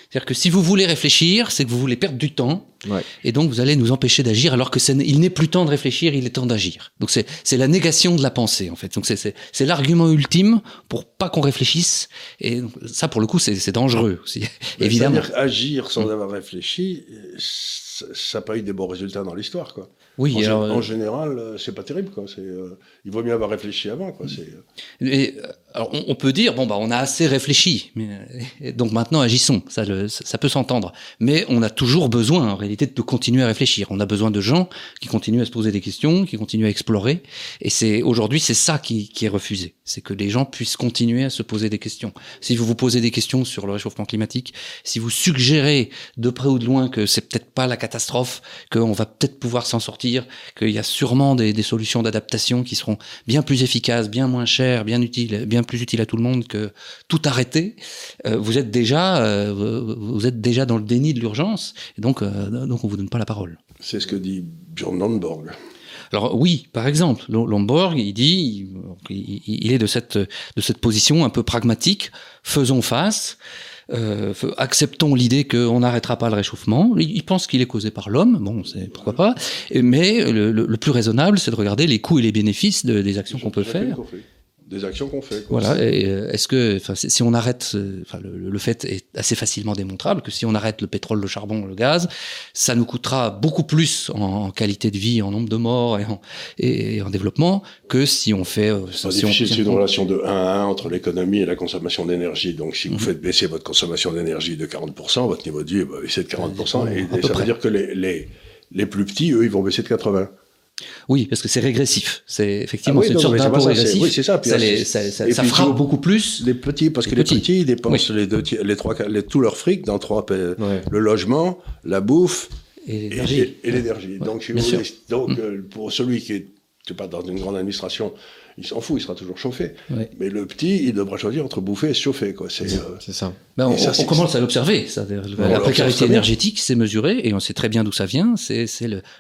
C'est-à-dire que si vous voulez réfléchir, c'est que vous voulez perdre du temps, ouais. et donc vous allez nous empêcher d'agir, alors que il n'est plus temps de réfléchir, il est temps d'agir. Donc c'est la négation de la pensée en fait. Donc c'est l'argument ultime pour pas qu'on réfléchisse, et ça pour le coup c'est dangereux aussi. Évidemment. agir sans mm. avoir réfléchi, ça n'a pas eu des bons résultats dans l'histoire quoi. Oui, en, alors, en général, euh, c'est pas terrible. Quoi. Euh, il vaut mieux avoir réfléchi avant. Quoi. Euh. Et, alors, on, peut dire, bon, bah, on a assez réfléchi, donc maintenant agissons. Ça, ça peut s'entendre. Mais on a toujours besoin, en réalité, de continuer à réfléchir. On a besoin de gens qui continuent à se poser des questions, qui continuent à explorer. Et c'est aujourd'hui, c'est ça qui, qui est refusé. C'est que les gens puissent continuer à se poser des questions. Si vous vous posez des questions sur le réchauffement climatique, si vous suggérez de près ou de loin que c'est peut-être pas la catastrophe, qu'on va peut-être pouvoir s'en sortir qu'il y a sûrement des, des solutions d'adaptation qui seront bien plus efficaces, bien moins chères, bien utiles, bien plus utiles à tout le monde que tout arrêter. Euh, vous êtes déjà, euh, vous êtes déjà dans le déni de l'urgence, et donc, euh, donc on vous donne pas la parole. C'est ce que dit Björn Lomborg. Alors oui, par exemple, Lomborg, il dit, il, il est de cette de cette position un peu pragmatique. Faisons face. Euh, acceptons l'idée qu'on n'arrêtera pas le réchauffement. Il, pense qu'il est causé par l'homme, bon, c'est pourquoi pas. Mais le, le, plus raisonnable, c'est de regarder les coûts et les bénéfices de, des actions qu'on peut faire des actions qu'on fait. Quoi. Voilà. Et euh, est-ce que, si on arrête, euh, le, le, fait est assez facilement démontrable que si on arrête le pétrole, le charbon, le gaz, ça nous coûtera beaucoup plus en, qualité de vie, en nombre de morts et en, et en développement que si on fait. Euh, si on c'est une relation de 1 à 1 entre l'économie et la consommation d'énergie. Donc, si vous mhm. faites baisser votre consommation d'énergie de 40%, votre niveau de vie va baisser de 40%. et, ça veut dire que les, les, les plus petits, eux, ils vont baisser de 80%. Oui, parce que c'est régressif. C'est effectivement ah une sorte d'impôt régressif. Oui, c'est ça. ça, les, ça, ça, ça frappe beaucoup plus les petits, parce que les petits, ils dépensent les, deux, les trois, les, tout leur fric dans trois ouais. le logement, la bouffe et l'énergie. Donc, donc mm. euh, pour celui qui est, je sais pas, dans une grande administration, il s'en fout, il sera toujours chauffé. Mais le petit, il devra choisir entre bouffer et se chauffer. Quoi. C'est, euh... ça. Ben, on, ça, on commence à l'observer. Ça. La précarité énergétique, c'est mesuré, et on sait très bien d'où ça vient. C'est,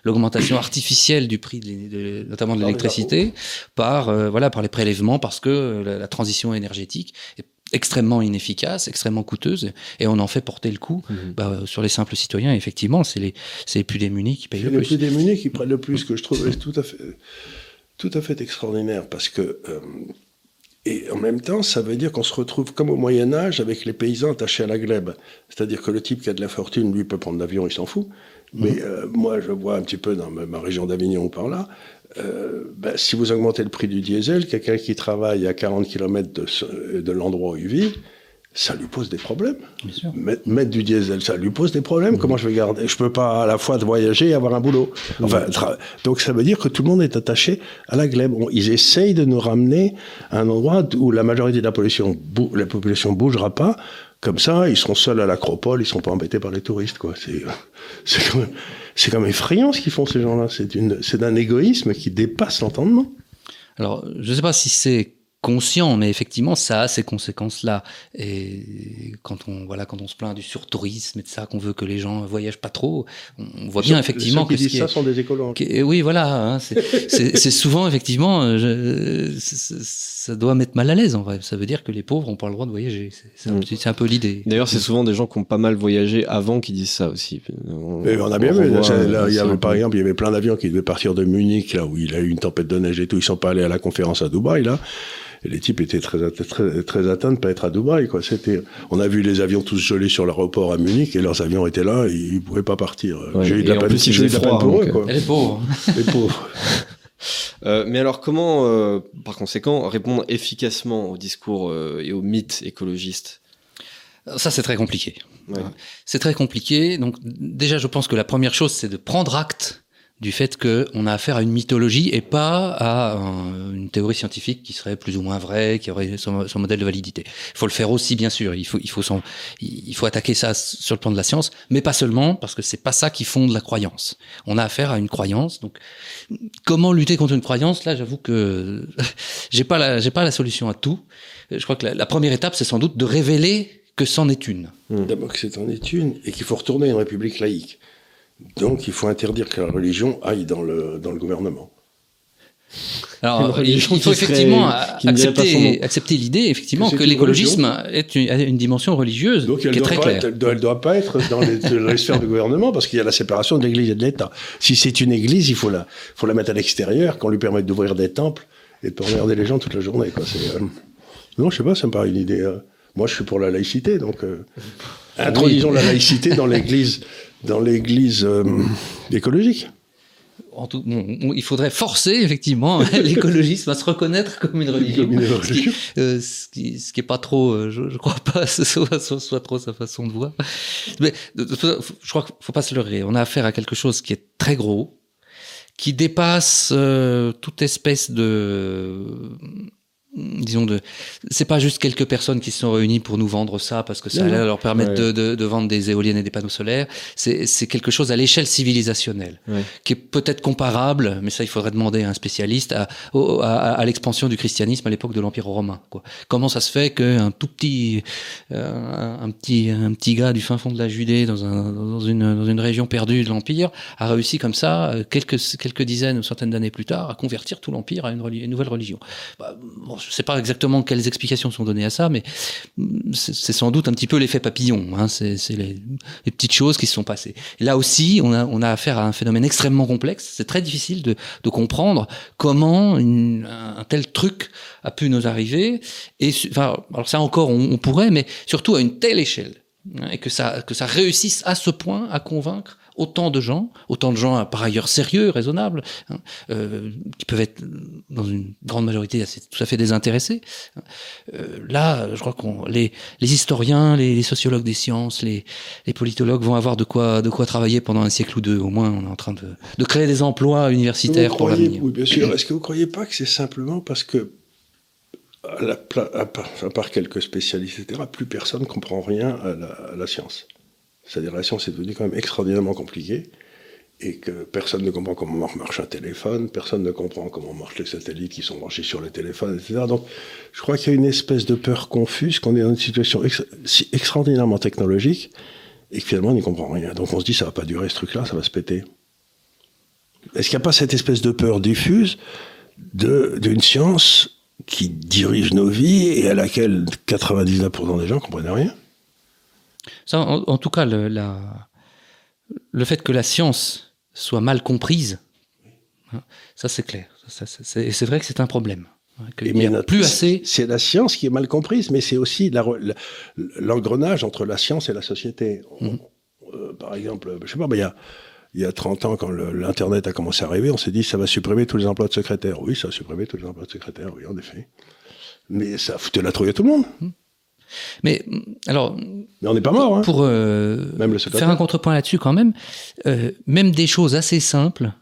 l'augmentation artificielle du prix, de, de, notamment de l'électricité, par, euh, voilà, par les prélèvements, parce que euh, la, la transition énergétique est extrêmement inefficace, extrêmement coûteuse, et on en fait porter le coup mmh. bah, sur les simples citoyens. effectivement, c'est les, c'est les plus démunis qui payent le plus. Les plus démunis qui prennent le plus, que je trouve tout à fait tout à fait extraordinaire parce que euh, et en même temps, ça veut dire qu'on se retrouve comme au Moyen Âge avec les paysans attachés à la glèbe. C'est-à-dire que le type qui a de la fortune, lui, peut prendre l'avion, il s'en fout. Mais mmh. euh, moi, je vois un petit peu dans ma, région d'Avignon ou par là, euh, ben, si vous augmentez le prix du diesel, quelqu'un qui travaille à 40 km de, de l'endroit où il vit, ça lui pose des problèmes. Mettre, mettre, du diesel, ça lui pose des problèmes. Mmh. Comment je vais garder Je peux pas à la fois voyager et avoir un boulot. Enfin, donc ça veut dire que tout le monde est attaché à la glèbe. ils essayent de nous ramener à un endroit où la majorité de la population, la population bougera pas. Comme ça, ils seront seuls à l'acropole, ils seront pas embêtés par les touristes. Quoi. C'est, c'est quand même, c'est quand même effrayant ce qu'ils font ces gens-là. C'est d'un égoïsme qui dépasse l'entendement. Alors, je sais pas si c'est conscient, mais effectivement, ça a ces conséquences-là. Et quand on, voilà, quand on se plaint du surtourisme et de ça, qu'on veut que les gens voyagent pas trop, on voit bien effectivement ceux qui que disent ça sont des écolos. oui, voilà, hein, c'est souvent effectivement, euh, je, ça doit mettre mal à l'aise en vrai. Ça veut dire que les pauvres ont pas le droit de voyager. C'est un, mm. un, peu l'idée. D'ailleurs, c'est souvent des gens qui ont pas mal voyagé avant qui disent ça aussi. On, on a bien vu. Là, il y avait par exemple, il y avait plein d'avions qui devaient partir de Munich, là où il a eu une tempête de neige et tout. Ils sont pas allés à la conférence à Dubaï là. Et les types étaient très, très, très atteints de ne pas être à Dubaï. Quoi. C'était, on a vu les avions tous gelés sur l'aéroport à Munich et leurs avions étaient là et ils ne pouvaient pas partir. J'ai eu de la peine, j'ai eu de la peine pour eux. Quoi. Elle est pauvre. Les pauvres. Euh, mais alors comment, euh, par conséquent, répondre efficacement au discours euh, et aux mythes écologistes Ça, c'est très compliqué. Ouais. C'est très compliqué. Donc déjà, je pense que la première chose, c'est de prendre acte du fait qu'on a affaire à une mythologie et pas à un- une théorie scientifique qui serait plus ou moins vraie, qui aurait son, modèle de validité. Il faut le faire aussi, bien sûr. Il faut, il faut, il faut attaquer ça sur le plan de la science, mais pas seulement, parce que c'est pas ça qui fonde la croyance. On a affaire à une croyance. Donc, comment lutter contre une croyance? Là, j'avoue que j'ai pas j'ai pas la solution à tout. Je crois que la, la première étape, c'est sans doute de révéler que c'en est une. D'abord que c'est en est une et qu'il faut retourner à une république laïque. Donc il faut interdire que la religion aille dans le, dans le gouvernement. Alors, il, faut serait- effectivement ne accepter, accepter l'idée, effectivement, Que l'écologisme est une, a une dimension religieuse Donc qui est ne très doit, pas claire. être- elle doit, elle doit pas être dans les, les sphères du gouvernement parce qu'il y a la séparation de l'Église et de l'État. Si c'est une Église, il faut la, faut la mettre à l'extérieur, qu'on lui permette d'ouvrir des temples et de pas regarder les gens toute la journée. Quoi. Euh, Non, je sais pas, ça me paraît une idée. euh, Moi, je suis pour la laïcité, donc euh, introduisons la laïcité dans l'Église, dans l'Église euh, écologique. En tout, bon, on- il faudrait forcer effectivement l'écologisme à se reconnaître comme une religion. Comme une Ce qui, religion. euh, ce qui, ce qui est pas trop, euh, je, je crois pas, ce soit, soit, soit trop sa façon de voir. Mais je crois qu'il faut pas se leurrer. On a affaire à quelque chose qui est très gros, qui dépasse euh, toute espèce de disons de c'est pas juste quelques personnes qui se sont réunies pour nous vendre ça parce que ça allait leur permettre Ouais. de, de, de vendre des éoliennes et des panneaux solaires c'est c'est quelque chose à l'échelle civilisationnelle Ouais. qui est peut-être comparable, mais ça il faudrait demander à un spécialiste, à, à, à l'expansion du christianisme à l'époque de l'Empire romain. Quoi. Comment ça se fait qu'un tout petit, euh, un, petit, un petit gars du fin fond de la Judée dans, un, dans, une, dans une région perdue de l'Empire a réussi comme ça, euh, quelques, quelques dizaines ou centaines d'années plus tard, à convertir tout l'Empire à une, nouvelle religion? Bah, bon, Je ne sais pas exactement quelles explications sont données à ça, mais c'est sans doute un petit peu l'effet papillon. Hein, c'est les, petites choses qui se sont passées. Là aussi, on a, affaire à un phénomène extrêmement complexe. C'est très difficile de, comprendre comment un, tel truc a pu nous arriver. Et alors ça encore, on, pourrait, mais surtout à une telle échelle. hein, Et que ça réussisse à ce point à convaincre autant de gens, autant de gens euh, par ailleurs sérieux, raisonnables, hein, euh, qui peuvent être dans une grande majorité assez, tout à fait désintéressés. Euh, là, je crois qu'on les, les historiens, les, les sociologues des sciences, les, les politologues vont avoir de quoi, de quoi travailler pendant un siècle ou deux. Au moins, on est en train de, de créer des emplois universitaires Vous pour l'avenir. Oui, bien sûr. Est-ce que vous ne croyez pas que c'est simplement parce que, à, la pla- à part, à part quelques spécialistes, etc., plus personne ne comprend rien à la, à la science? C'est-à-dire la science est devenue quand même extraordinairement compliquée et que personne ne comprend comment marche un téléphone, personne ne comprend comment marchent les satellites qui sont branchés sur les téléphones, etc. Donc, je crois qu'il y a une espèce de peur confuse, qu'on est dans une situation si extraordinairement technologique et que finalement on n'y comprend rien. Donc on se dit ça va pas durer ce truc-là, ça va se péter. Est-ce qu'il n'y a pas cette espèce de peur diffuse d'une science qui dirige nos vies et à laquelle 99% des gens ne comprennent rien? Ça, en, en tout cas, le, la, le fait que la science soit mal comprise, hein, ça c'est clair. Ça, ça, c'est et c'est vrai que c'est un problème. hein, qu'il bien, a plus assez. C'est la science qui est mal comprise, mais c'est aussi la re- la- l'engrenage entre la science et la société. On- Mhm. euh, par exemple, je sais pas, mais il y a, il y a 30 ans, quand le- l'Internet a commencé à arriver, on s'est dit ça va supprimer tous les emplois de secrétaires. Oui, ça va supprimer tous les emplois de secrétaires, oui, en effet. Mais ça foutait la trouille à tout le monde. Mais alors, Mais on n'est pas mort, hein. pour euh, Même le secrétaire. faire un contrepoint là-dessus quand même, euh, même des choses assez simples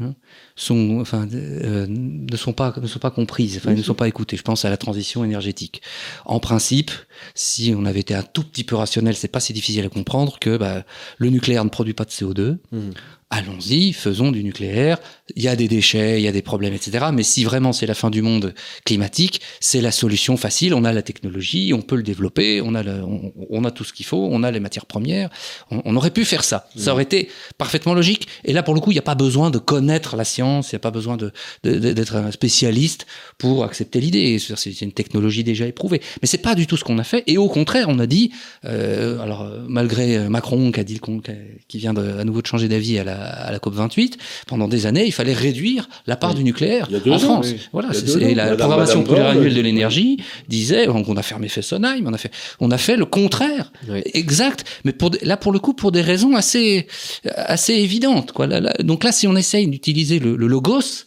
hein, sont, enfin, euh, ne sont pas ne sont pas comprises, enfin, ne sont pas écoutées. Je pense à la transition énergétique. En principe, si on avait été un tout petit peu rationnel, c'est pas si difficile à comprendre que bah, le nucléaire ne produit pas de CO2. Mhm. Allons-y, faisons du nucléaire. Il y a des déchets, il y a des problèmes, etc. Mais si vraiment c'est la fin du monde climatique, c'est la solution facile. On a la technologie, on peut le développer, on a, le- on, on a tout ce qu'il faut, on a les matières premières. On, on aurait pu faire ça. Ça aurait été parfaitement logique. Et là, pour le coup, il n'y a pas besoin de connaître la science, il n'y a pas besoin de- de- de- d'être un spécialiste pour accepter l'idée. C'est une technologie déjà éprouvée. Mais c'est pas du tout ce qu'on a fait. Et au contraire, on a dit, euh, alors malgré Macron qui a dit qui qui vient de, à nouveau de changer d'avis à la, à la COP 28, pendant des années, il fallait réduire la part du nucléaire en France. Voilà, et la programmation pluriannuelle de l'énergie disait, on a fermé Fessenheim, on a fait, on a fait le contraire, exact. Mais pour, là, pour le coup, pour des raisons assez, assez évidentes. Quoi. donc là, si on essaye d'utiliser le, logos,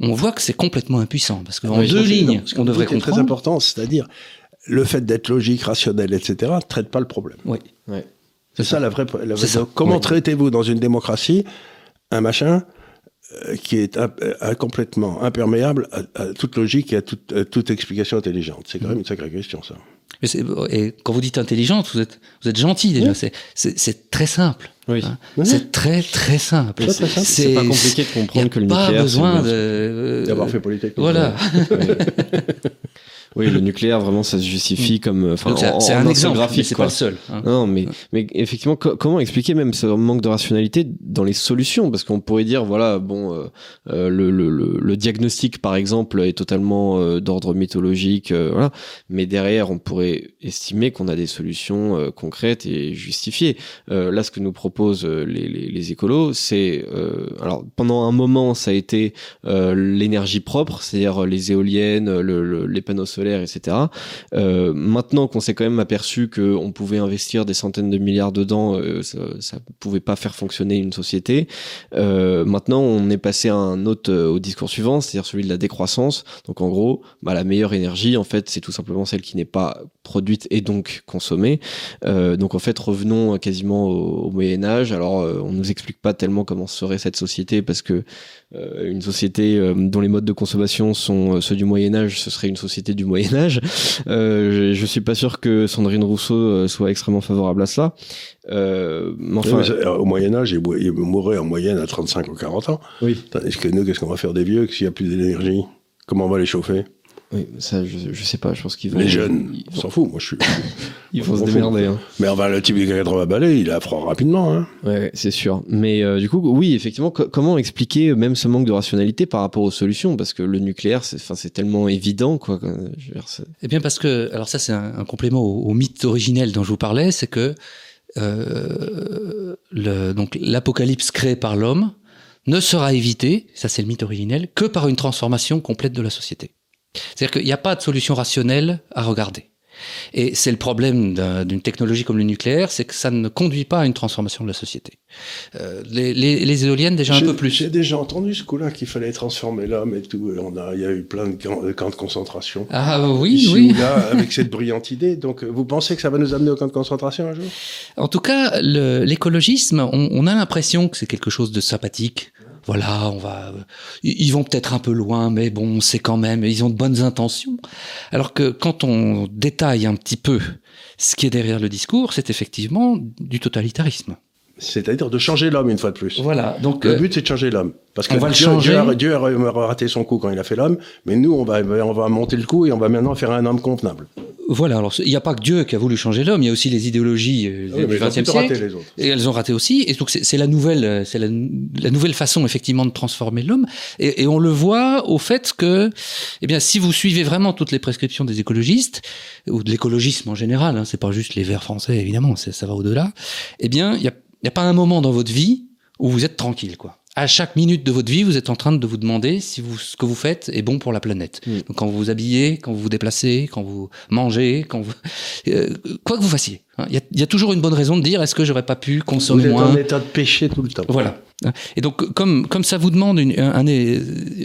on voit que c'est complètement impuissant parce qu'en deux lignes, ce qu'on devrait comprendre. très important, c'est-à-dire le fait d'être logique, rationnel, etc., ne traite pas le problème. Oui. C'est ça, la vraie. comment traitez-vous dans une démocratie un machin euh, qui est euh, complètement imperméable à, toute logique et à toute, explication intelligente? C'est quand même une sacrée question, ça. et quand vous dites intelligente, vous êtes, vous êtes gentil déjà. C'est très simple. Oui. Hein. C'est très très simple. C'est pas compliqué de comprendre que le nucléaire. Pas besoin d'avoir fait politique. Voilà. Oui, le nucléaire, vraiment, ça se justifie mm. comme. Enfin, c'est un exemple, graphique, c'est pas le seul. Hein. Non, mais, mais effectivement, comment expliquer même ce manque de rationalité dans les solutions? Parce qu'on pourrait dire, voilà, bon, euh, euh, le, le, le, diagnostic, par exemple, est totalement euh, d'ordre mythologique, voilà. Mais derrière, on pourrait estimer qu'on a des solutions concrètes et justifiées. là, ce que nous proposent les, les, les écolos, c'est, alors, pendant un moment, ça a été l'énergie propre, c'est-à-dire les éoliennes, le, les panneaux solaires etc. Euh, maintenant qu'on s'est quand même aperçu qu'on pouvait investir des centaines de milliards dedans, euh, ça, ça pouvait pas faire fonctionner une société. Euh, maintenant, on est passé à un au discours suivant, c'est-à-dire celui de la décroissance. Donc en gros, bah, la meilleure énergie, en fait, c'est tout simplement celle qui n'est pas produite et donc consommée. donc en fait, revenons quasiment au, Moyen Âge. Alors, on nous explique pas tellement comment serait cette société parce que une société dont les modes de consommation sont ceux du Moyen Âge, ce serait une société du Moyen Âge. Euh, je, suis pas sûr que Sandrine Rousseau euh, soit extrêmement favorable à cela. Euh, enfin, au Moyen Âge, il, mourrait en moyenne à 35 ou 40 ans. Oui. Tandis que nous, qu'est-ce qu'on va faire des vieux s'il n'y a plus d'énergie Comment on va les chauffer? Oui, ça, je, je sais pas, je pense qu'ils vont. Les jeunes, on s'en fout, moi je suis. ils vont se démerder. Hein. Mais enfin, le type de 80 balais, il a froid rapidement. Hein. Ouais, c'est sûr. Mais euh, du coup, oui, effectivement, comment expliquer même ce manque de rationalité par rapport aux solutions? Parce que le nucléaire, c'est tellement évident, quoi. Je veux dire, eh bien, parce que, alors ça, c'est un, complément au, mythe originel dont je vous parlais, c'est que euh, le, donc l'apocalypse créé par l'homme ne sera évité, ça c'est le mythe originel, que par une transformation complète de la société. C'est-à-dire qu'il n'y a pas de solution rationnelle à regarder. Et c'est le problème d'une technologie comme le nucléaire, c'est que ça ne conduit pas à une transformation de la société. Euh, les, les, les, éoliennes déjà un peu plus. J'ai déjà entendu ce coup-là qu'il fallait transformer l'homme et tout. On a, il y a eu plein de camps, de, concentration. Ah oui, oui. Là, avec cette brillante idée. Donc, vous pensez que ça va nous amener au camp de concentration un jour? En tout cas, l'écologisme, on, on, a l'impression que c'est quelque chose de sympathique voilà, on va, ils vont peut-être un peu loin, mais bon, c'est quand même, ils ont de bonnes intentions. Alors que quand on détaille un petit peu ce qui est derrière le discours, c'est effectivement du totalitarisme. C'est-à-dire de changer l'homme une fois de plus. Voilà. Donc le euh, but c'est de changer l'homme. Parce que va Dieu, changer. Dieu, a, raté son coup quand il a fait l'homme, mais nous on va on va monter le coup et on va maintenant faire un homme contenable. Voilà. Alors il n'y a pas que Dieu qui a voulu changer l'homme, il y a aussi les idéologies euh, ah du XXe siècle. les autres. Et elles ont raté aussi. Et donc c'est la nouvelle c'est la, nouvelle façon effectivement de transformer l'homme. Et, et, on le voit au fait que eh bien si vous suivez vraiment toutes les prescriptions des écologistes ou de l'écologisme en général, hein, c'est pas juste les Verts français évidemment, ça va au-delà. Eh bien il y a n'y a pas un moment dans votre vie où vous êtes tranquille, quoi. À chaque minute de votre vie, vous êtes en train de vous demander si vous, ce que vous faites est bon pour la planète. Mm. Donc, quand vous vous habillez, quand vous vous déplacez, quand vous mangez, quand vous, euh, quoi que vous fassiez. Hein. Il y, a, toujours une bonne raison de dire est-ce que j'aurais pas pu consommer moins. Vous êtes en état de péché tout le temps. Voilà. Et donc, comme, comme ça vous demande une, un,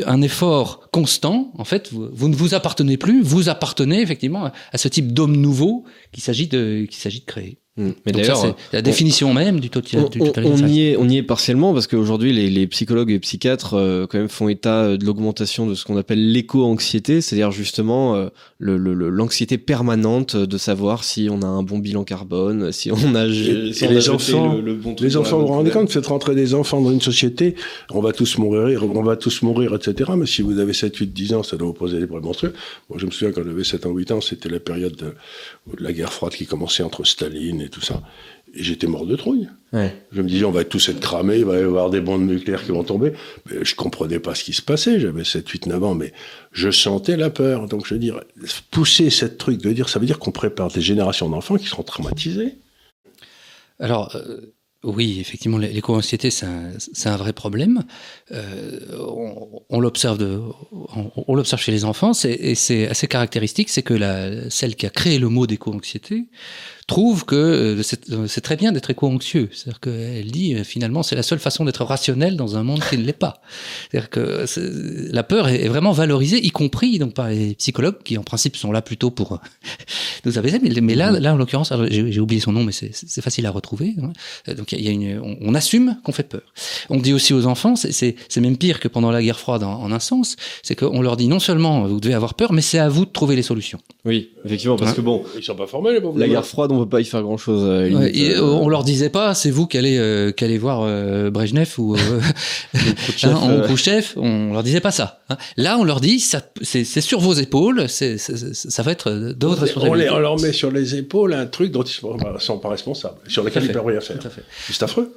un, effort constant, en fait, vous, vous, ne vous appartenez plus, vous appartenez effectivement à, ce type d'homme nouveau qu'il s'agit de, qu'il s'agit de créer. Mm. Mais d'ailleurs, c'est la définition même du, totalitarisme. On, y est, on y est partiellement parce qu'aujourd'hui, les, les, psychologues et psychiatres euh, quand même font état euh, de l'augmentation de ce qu'on appelle l'éco-anxiété, c'est-à-dire justement euh, l'anxiété le, permanente de savoir si on a un bon bilan carbone, si on a, si les enfants, le, bon les enfants, vous vous rendez compte, faites rentrer des enfants dans une société, on va tous mourir, on va tous mourir, etc. Mais si vous avez 7, 8, 10 ans, ça doit vous poser des problèmes monstrueux. Moi, je me souviens quand j'avais 7 ans, 8 ans, c'était la période de, de la guerre froide qui commençait entre Staline et tout ça. Et j'étais mort de trouille. Je me disais, on va tous être cramés, il va y avoir des bombes nucléaires qui vont tomber. Mais je comprenais pas ce qui se passait. J'avais 7, 8, 9 ans, mais je sentais la peur. Donc, je veux dire, pousser cette truc, de dire, ça veut dire qu'on prépare des générations d'enfants qui seront traumatisés. Alors, euh, Oui, effectivement, l'éco-anxiété, c'est un, un, vrai problème. Euh, on, on l'observe on, on l'observe chez les enfants, et c'est assez caractéristique, c'est que la, celle qui a créé le mot d'éco-anxiété trouve que euh, euh, c'est très bien d'être éco-anxieux. C'est-à-dire qu'elle dit euh, finalement c'est la seule façon d'être rationnel dans un monde qui ne l'est pas. C'est-à-dire que la peur est vraiment valorisée, y compris donc par les psychologues qui en principe sont là plutôt pour nous apaiser. Mais, mais là, là en l'occurrence, j'ai oublié son nom, mais c'est facile à retrouver. Hein. Donc il y a une, on, assume qu'on fait peur. On dit aussi aux enfants, c'est même pire que pendant la guerre froide en, en un sens, c'est qu'on leur dit non seulement vous devez avoir peur, mais c'est à vous de trouver les solutions. Oui, effectivement, parce hein que bon, ils sont pas formés les La guerre froide, on peut pas y faire grand chose. Euh, euh, on leur disait pas, c'est vous qui allez, euh, qui allez voir Brejnev ou hein, on On leur disait pas ça. Hein. Là, on leur dit, c'est sur vos épaules, c'est ça va être d'autres responsabilités. On, leur met sur les épaules un truc dont ils ne sont pas responsables, sur lequel ils ne peuvent rien faire. C'est affreux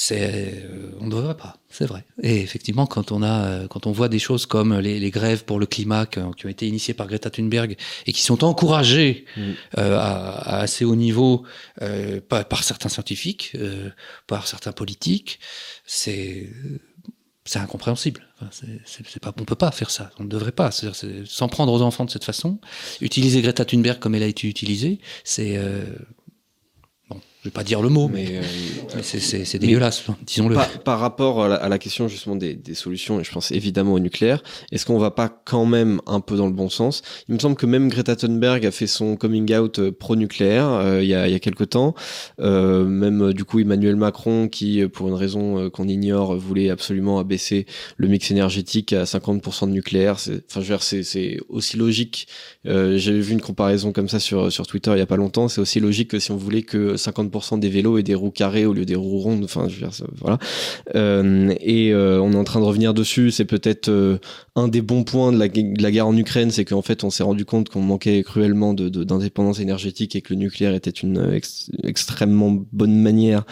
c'est euh, on ne devrait pas, c'est vrai. Et effectivement, quand on a, euh, quand on voit des choses comme les, les grèves pour le climat qui, ont été initiées par Greta Thunberg et qui sont encouragées mm. euh, à, à, assez haut niveau euh, par, par, certains scientifiques, euh, par certains politiques, c'est c'est incompréhensible. Enfin, c'est pas, on peut pas faire ça. On ne devrait pas. S'en prendre aux enfants de cette façon, utiliser Greta Thunberg comme elle a été utilisée, c'est je vais pas dire le mot, mais, euh, c'est dégueulasse, disons-le. Par, rapport à la, question justement des, des, solutions, et je pense évidemment au nucléaire, est-ce qu'on va pas quand même un peu dans le bon sens? Il me semble que même Greta Thunberg a fait son coming out euh, pro-nucléaire euh, il, y a, il y a quelque temps. Euh, même du coup Emmanuel Macron, qui pour une raison qu'on ignore, voulait absolument abaisser le mix énergétique à 50% de nucléaire. Enfin, je veux dire, c'est aussi logique. J'avais vu une comparaison comme ça sur, sur Twitter il y a pas longtemps. C'est aussi logique que si on voulait que 50 des vélos et des roues carrées au lieu des roues rondes. Enfin, je veux dire, voilà. Euh, et euh, on est en train de revenir dessus. C'est peut-être euh, un des bons points de la, guerre en Ukraine, c'est qu'en fait, on s'est rendu compte qu'on manquait cruellement d'indépendance énergétique et que le nucléaire était une extrêmement bonne manière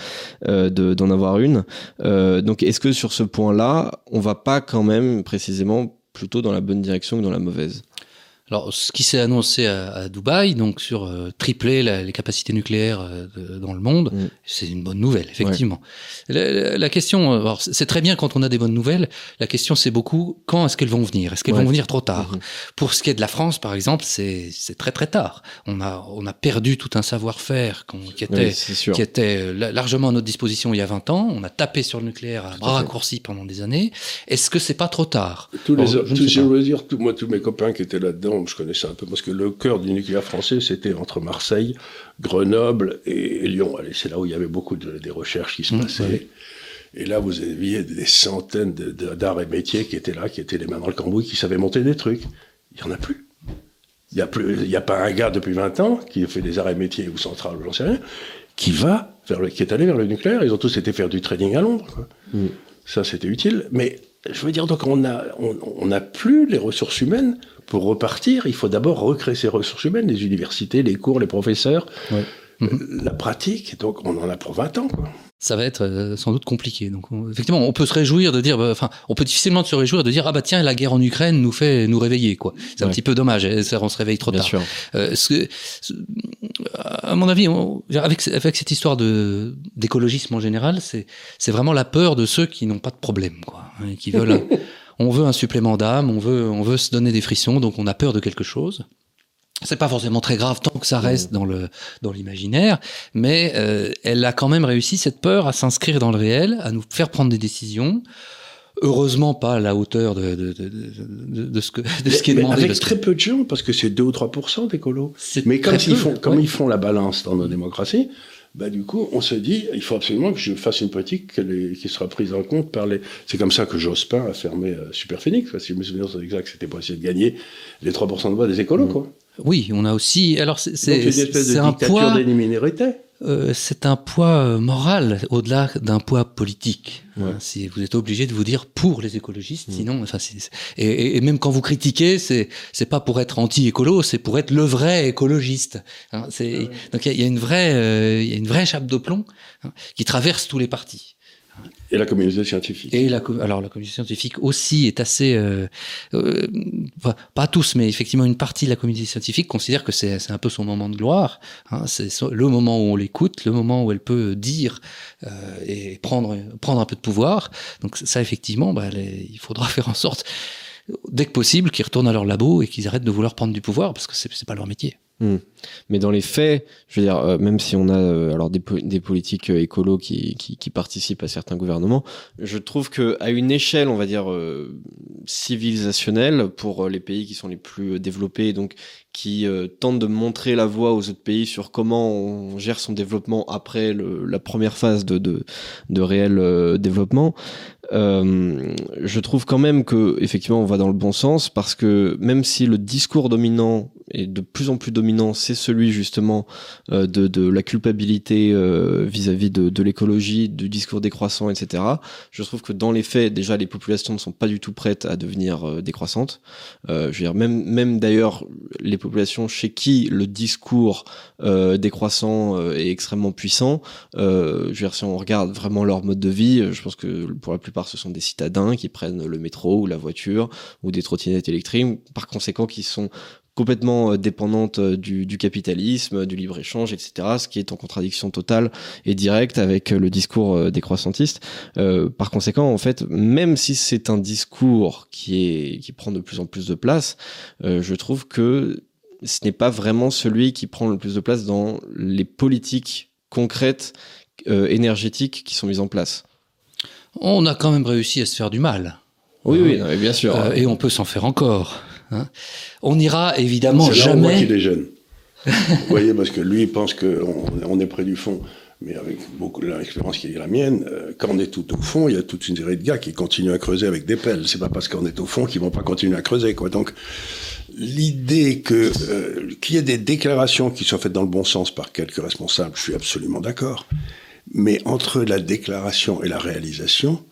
d'en avoir une. donc, est-ce que sur ce point-là, on va pas quand même précisément plutôt dans la bonne direction que dans la mauvaise? Alors, ce qui s'est annoncé à, à, Dubaï, donc sur euh, tripler la, les capacités nucléaires euh, dans le monde, mm. c'est une bonne nouvelle, effectivement. La, la, question, euh, c'est très bien quand on a des bonnes nouvelles. La question, c'est beaucoup quand est-ce qu'elles vont venir? Est-ce qu'elles vont venir trop tard? Mm-hmm. Pour ce qui est de la France, par exemple, c'est très très tard. On a on a perdu tout un savoir-faire qui était qui était largement à notre disposition il y a 20 ans. On a tapé sur le nucléaire à bras raccourcis pendant des années. Est-ce que c'est pas trop tard? Tous les, je, je veux dire, moi tous mes copains qui étaient là-dedans je connaissais un peu, parce que le cœur du nucléaire français, c'était entre Marseille, Grenoble et, Lyon. c'est là où il y avait beaucoup de, des recherches qui se mmh, passaient. Et là, vous aviez des centaines d'arts et métiers qui étaient là, qui étaient les mains dans le cambouis, qui savaient monter des trucs. Il n'y en a plus. Il n'y a, plus, a pas un gars depuis 20 ans qui fait des arts et métiers ou centrales, j'en sais rien, qui va vers le, qui est allé vers le nucléaire. Ils ont tous été faire du trading à Londres. Mmh. Ça, c'était utile. Mais je veux dire, donc on n'a on, a plus les ressources humaines pour repartir. Il faut d'abord recréer ces ressources humaines, les universités, les cours, les professeurs, euh, la pratique. Donc on en a pour 20 ans. Quoi. Ça va être euh, sans doute compliqué. Donc effectivement, on peut se réjouir de dire, bah, enfin, on peut difficilement se réjouir de dire ah bah tiens la guerre en Ukraine nous fait nous réveiller quoi. C'est un petit peu dommage. Hein, on se réveille trop Bien tard. Sûr. Euh, ce, à mon avis, avec avec cette histoire de d'écologisme en général, c'est c'est vraiment la peur de ceux qui n'ont pas de problème quoi, hein, qui veulent. on veut un supplément d'âme, on veut, on veut se donner des frissons, donc on a peur de quelque chose. C'est pas forcément très grave tant que ça reste dans le dans l'imaginaire, mais euh, elle a quand même réussi cette peur à s'inscrire dans le réel, à nous faire prendre des décisions. Heureusement pas à la hauteur de, de, de, de ce, que, de ce qui est demandé. Avec très peu de gens, parce que c'est 2 ou 3% d'écolos. Mais comme, ils font, comme ils font la balance dans nos démocraties, bah, du coup, on se dit, il faut absolument que je fasse une politique qui sera prise en compte par les. C'est comme ça que Jospin a fermé euh, Superphénix. Si je me souviens exact, c'était pour essayer de gagner les 3% de voix des écolos, mmh. quoi. Oui, on a aussi. Alors, c'est un poids. des minorités. Euh, c'est un poids euh, moral au-delà d'un poids politique. Hein, si vous êtes obligé de vous dire pour les écologistes, mm. sinon, enfin, et, et, même quand vous critiquez, c'est c'est pas pour être anti-écolo, c'est pour être le vrai écologiste. Hein, c'est donc il y, a une vraie euh, il y a une vraie chape de plomb hein, qui traverse tous les partis. Et la communauté scientifique. Et la, alors la communauté scientifique aussi est assez, euh, euh, pas, tous, mais effectivement une partie de la communauté scientifique considère que c'est un peu son moment de gloire. Hein, c'est le moment où on l'écoute, le moment où elle peut dire euh, et prendre prendre un peu de pouvoir. Donc ça effectivement, bah, il faudra faire en sorte dès que possible qu'ils retournent à leur labo et qu'ils arrêtent de vouloir prendre du pouvoir parce que c'est pas leur métier. Hmm. Mais dans les faits, je veux dire, euh, même si on a euh, alors des, politiques euh, écolos qui, participent à certains gouvernements, je trouve que à une échelle, on va dire civilisationnelle, pour les pays qui sont les plus développés, donc qui tentent de montrer la voie aux autres pays sur comment on gère son développement après la première phase de réel développement, euh, je trouve quand même que effectivement on va dans le bon sens parce que même si le discours dominant est de plus en plus dominant, c'est celui justement euh, de, de, la culpabilité euh, vis-à-vis de, de l'écologie, du discours décroissant, etc. Je trouve que dans les faits, déjà les populations ne sont pas du tout prêtes à devenir euh, décroissantes. je veux dire même même d'ailleurs les populations chez qui le discours décroissant est extrêmement puissant. je veux dire si on regarde vraiment leur mode de vie, je pense que pour la plupart ce sont des citadins qui prennent le métro ou la voiture ou des trottinettes électriques, par conséquent qui sont complètement euh, dépendante euh, du, capitalisme, du libre-échange, etc., ce qui est en contradiction totale et directe avec euh, le discours décroissantiste. Euh, par conséquent, en fait, même si c'est un discours qui, est, qui prend de plus en plus de place, je trouve que ce n'est pas vraiment celui qui prend le plus de place dans les politiques concrètes énergétiques qui sont mises en place. On a quand même réussi à se faire du mal. Oui, oui, non, bien sûr. Euh, et on peut s'en faire encore. Hein. On n'ira évidemment jamais. C'est qu'il est jeune. Vous voyez, parce que lui il pense qu'on on est près du fond. Mais avec beaucoup de l'expérience qui est la mienne, euh, quand on est tout au fond, il y a toute une série de gars qui continuent à creuser avec des pelles. C'est pas parce qu'on est au fond qu'ils vont pas continuer à creuser, quoi. Donc, l'idée que euh, qu'il y ait des déclarations qui soient faites dans le bon sens par quelques responsables, je suis absolument d'accord. Mais entre la déclaration et la réalisation,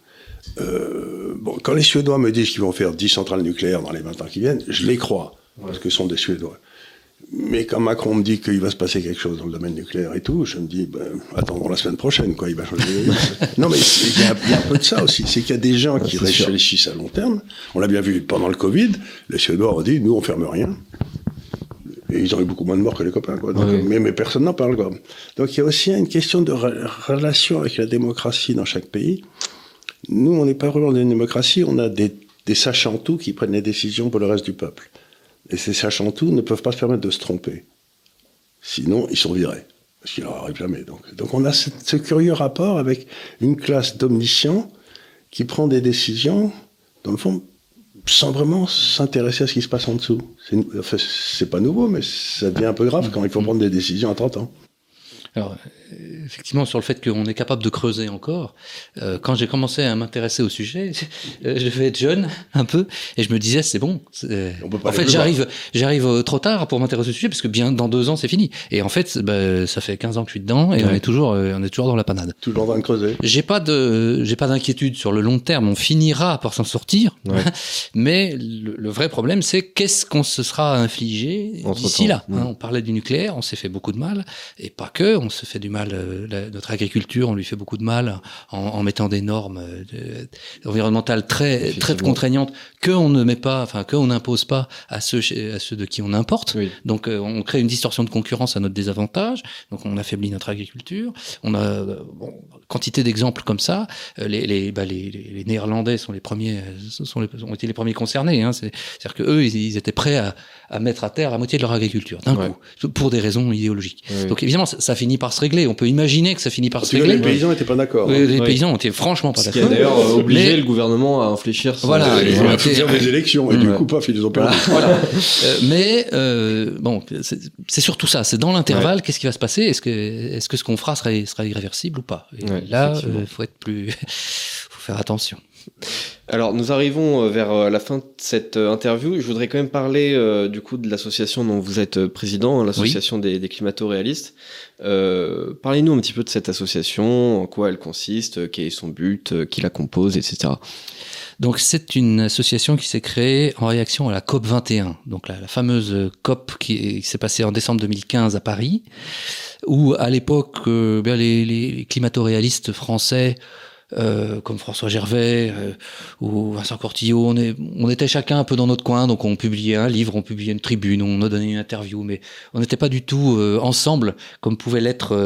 euh, bon, quand les Suédois me disent qu'ils vont faire 10 centrales nucléaires dans les 20 ans qui viennent, je les crois, parce que ce sont des Suédois. Mais quand Macron me dit qu'il va se passer quelque chose dans le domaine nucléaire et tout, je me dis, ben, attendons la semaine prochaine, quoi, il va changer. non, mais il y, y, a un peu de ça aussi. C'est qu'il y a des gens qui réfléchissent à long terme. On l'a bien vu pendant le Covid, les Suédois ont dit, nous, on ferme rien. Et ils ont eu beaucoup moins de morts que les copains, quoi. Donc, mais, mais, personne n'en parle, quoi. Donc il y a aussi une question de relation avec la démocratie dans chaque pays. Nous, on n'est pas vraiment dans une démocratie, on a des, des sachants tout qui prennent les décisions pour le reste du peuple. Et ces sachants tout ne peuvent pas se permettre de se tromper. Sinon, ils sont virés. Parce qu'ils n'en arrivent jamais. Donc, donc on a ce, ce, curieux rapport avec une classe d'omniscients qui prend des décisions, dans le fond, sans vraiment s'intéresser à ce qui se passe en dessous. C'est enfin, pas nouveau, mais ça devient un peu grave quand il faut prendre des décisions à 30 ans. Alors, effectivement, sur le fait qu'on est capable de creuser encore, euh, quand j'ai commencé à m'intéresser au sujet, euh, je devais être jeune un peu, et je me disais, c'est bon. En fait, j'arrive j'arrive euh, trop tard pour m'intéresser au sujet, parce que bien dans deux ans, c'est fini. Et en fait, bah, ça fait 15 ans que je suis dedans, et ouais. on, est toujours, on est toujours dans la panade. Toujours en train de creuser. J'ai pas de j'ai pas d'inquiétude sur le long terme, on finira par s'en sortir, ouais. mais le, le, vrai problème, c'est qu'est-ce qu'on se sera infligé d'ici là. Hein, on parlait du nucléaire, on s'est fait beaucoup de mal, et pas que on se fait du mal. Euh, la, notre agriculture, on lui fait beaucoup de mal en, en mettant des normes euh, environnementales très très contraignantes que on ne met pas, enfin que on n'impose pas à ceux à ceux de qui on importe. Oui. Donc euh, on crée une distorsion de concurrence à notre désavantage. Donc on affaiblit notre agriculture. On a bon, quantité d'exemples comme ça. Les les, bah, les, les, Néerlandais sont les premiers, sont les, ont été les premiers concernés. Hein. C'est-à-dire que eux, ils, ils, étaient prêts à, à mettre à terre la moitié de leur agriculture d'un ouais. coup, pour des raisons idéologiques. Donc évidemment, ça, ça finit finit par se régler. On peut imaginer que ça finit par Parce se régler. Les paysans n'étaient pas d'accord. Oui, les paysans étaient franchement pas d'accord. Ce qui a d'ailleurs obligé mais... le gouvernement à infléchir. Voilà, ils ont fait des élections et du coup, paf, ils ont perdu. Voilà. euh, mais euh, bon, c'est surtout ça. C'est dans l'intervalle, qu'est-ce qui va se passer? Est-ce que, est-ce que ce qu'on fera sera, sera irréversible ou pas? Et là, il euh, faut être plus, faut faire attention. Alors, nous arrivons euh, vers euh, la fin de cette interview. Je voudrais quand même parler euh, du coup de l'association dont vous êtes président, hein, l'association oui. des, des climato-réalistes. Euh, Parlez-nous un petit peu de cette association, en quoi elle consiste, quel est son but, qui la compose, etc. Donc c'est une association qui s'est créée en réaction à la COP 21, donc la, la fameuse COP qui, qui s'est passée en décembre 2015 à Paris, où à l'époque euh, les, les climato-réalistes français euh, comme François Gervais euh, ou Vincent Cortillo. On, est, on était chacun un peu dans notre coin, donc on publiait un livre, on publiait une tribune, on a donné une interview, mais on n'était pas du tout euh, ensemble comme pouvaient l'être,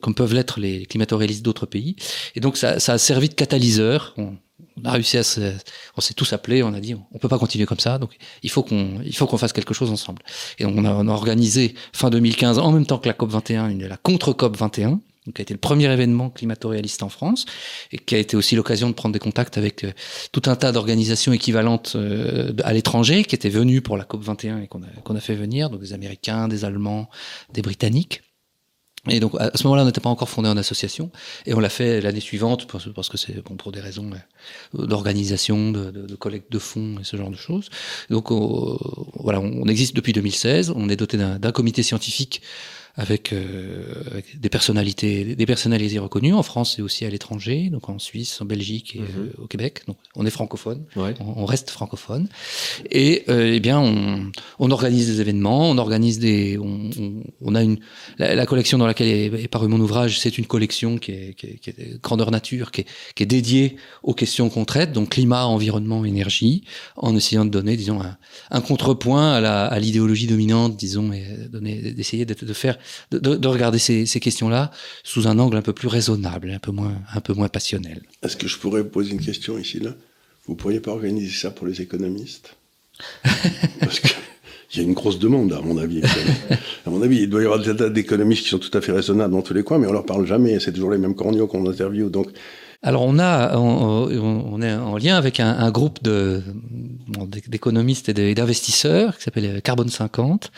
comme peuvent l'être les climato-réalistes d'autres pays. Et donc ça, ça a servi de catalyseur. On, on a réussi à se, on s'est tous appelés, on a dit on peut pas continuer comme ça, donc il faut qu'on, il faut qu'on fasse quelque chose ensemble. Et on a, on a organisé fin 2015 en même temps que la COP 21, une, la contre COP 21, qui a été le premier événement climato-réaliste en France et qui a été aussi l'occasion de prendre des contacts avec euh, tout un tas d'organisations équivalentes euh, à l'étranger qui étaient venues pour la COP 21 et qu'on a, fait venir, donc des Américains, des Allemands, des Britanniques. Et donc à ce moment-là, on n'était pas encore fondé en association, et on l'a fait l'année suivante parce, que c'est bon pour des raisons euh, d'organisation, de, collecte de fonds et ce genre de choses. Donc voilà, on existe depuis 2016. On est doté d'un comité scientifique avec, euh, avec, des personnalités, des personnalités reconnues en France et aussi à l'étranger, donc en Suisse, en Belgique et mm -hmm. euh, au Québec. Donc on est francophone, ouais. on, on, reste francophone. Et euh, eh bien, on, on, organise des événements, on organise des, on, on a une la, la, collection dans laquelle est, est paru mon ouvrage, c'est une collection qui est, qui est, qui est grandeur nature, qui est, qui est dédiée aux questions qu'on traite, donc climat, environnement, énergie, en essayant de donner, disons, un, un contrepoint à l'idéologie dominante, disons, et donner, d'essayer de, de faire de, de, regarder ces, ces questions-là sous un angle un peu plus raisonnable, un peu moins, un peu moins passionnel. Est-ce que je pourrais vous poser une question ici là? Vous pourriez pas organiser ça pour les économistes? Parce qu'il y a une grosse demande, à mon avis. à mon avis, il doit y avoir des tas d'économistes qui sont tout à fait raisonnables dans tous les coins, mais on leur parle jamais. C'est toujours les mêmes corneaux qu'on interviewe. Donc, alors on a, on, on, est en lien avec un, un groupe de d'économistes et d'investisseurs qui s'appelle Carbone 50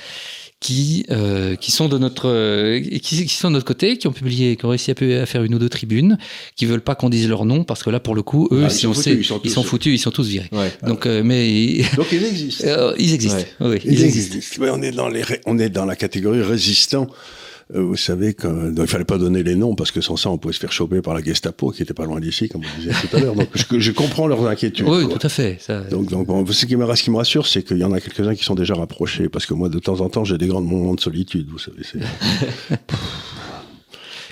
qui euh, qui sont de notre euh, qui, qui, sont de notre côté, qui ont publié, qui ont réussi à, à, faire une ou deux tribunes, qui veulent pas qu'on dise leur nom parce que là pour le coup eux, ah, si on foutus, sait, ils sont, ils sont foutus, ils sont tous virés. Ouais. Donc euh, mais donc ils existent. ils existent. Ouais. Oui, ils, ils existent. existent. on est dans les on est dans la catégorie résistant. Euh, vous savez qu'il ne fallait pas donner les noms parce que sans ça, on pouvait se faire choper par la Gestapo qui était pas loin d'ici, comme vous disiez tout à l'heure. Donc, je, je, comprends leurs inquiétudes. Oui, quoi. tout à fait. Ça... Donc, donc bon, ce, qui me, ce qui me rassure, c'est qu'il y en a quelques-uns qui sont déjà rapprochés parce que moi, de temps en temps, j'ai des grands moments de solitude, vous savez.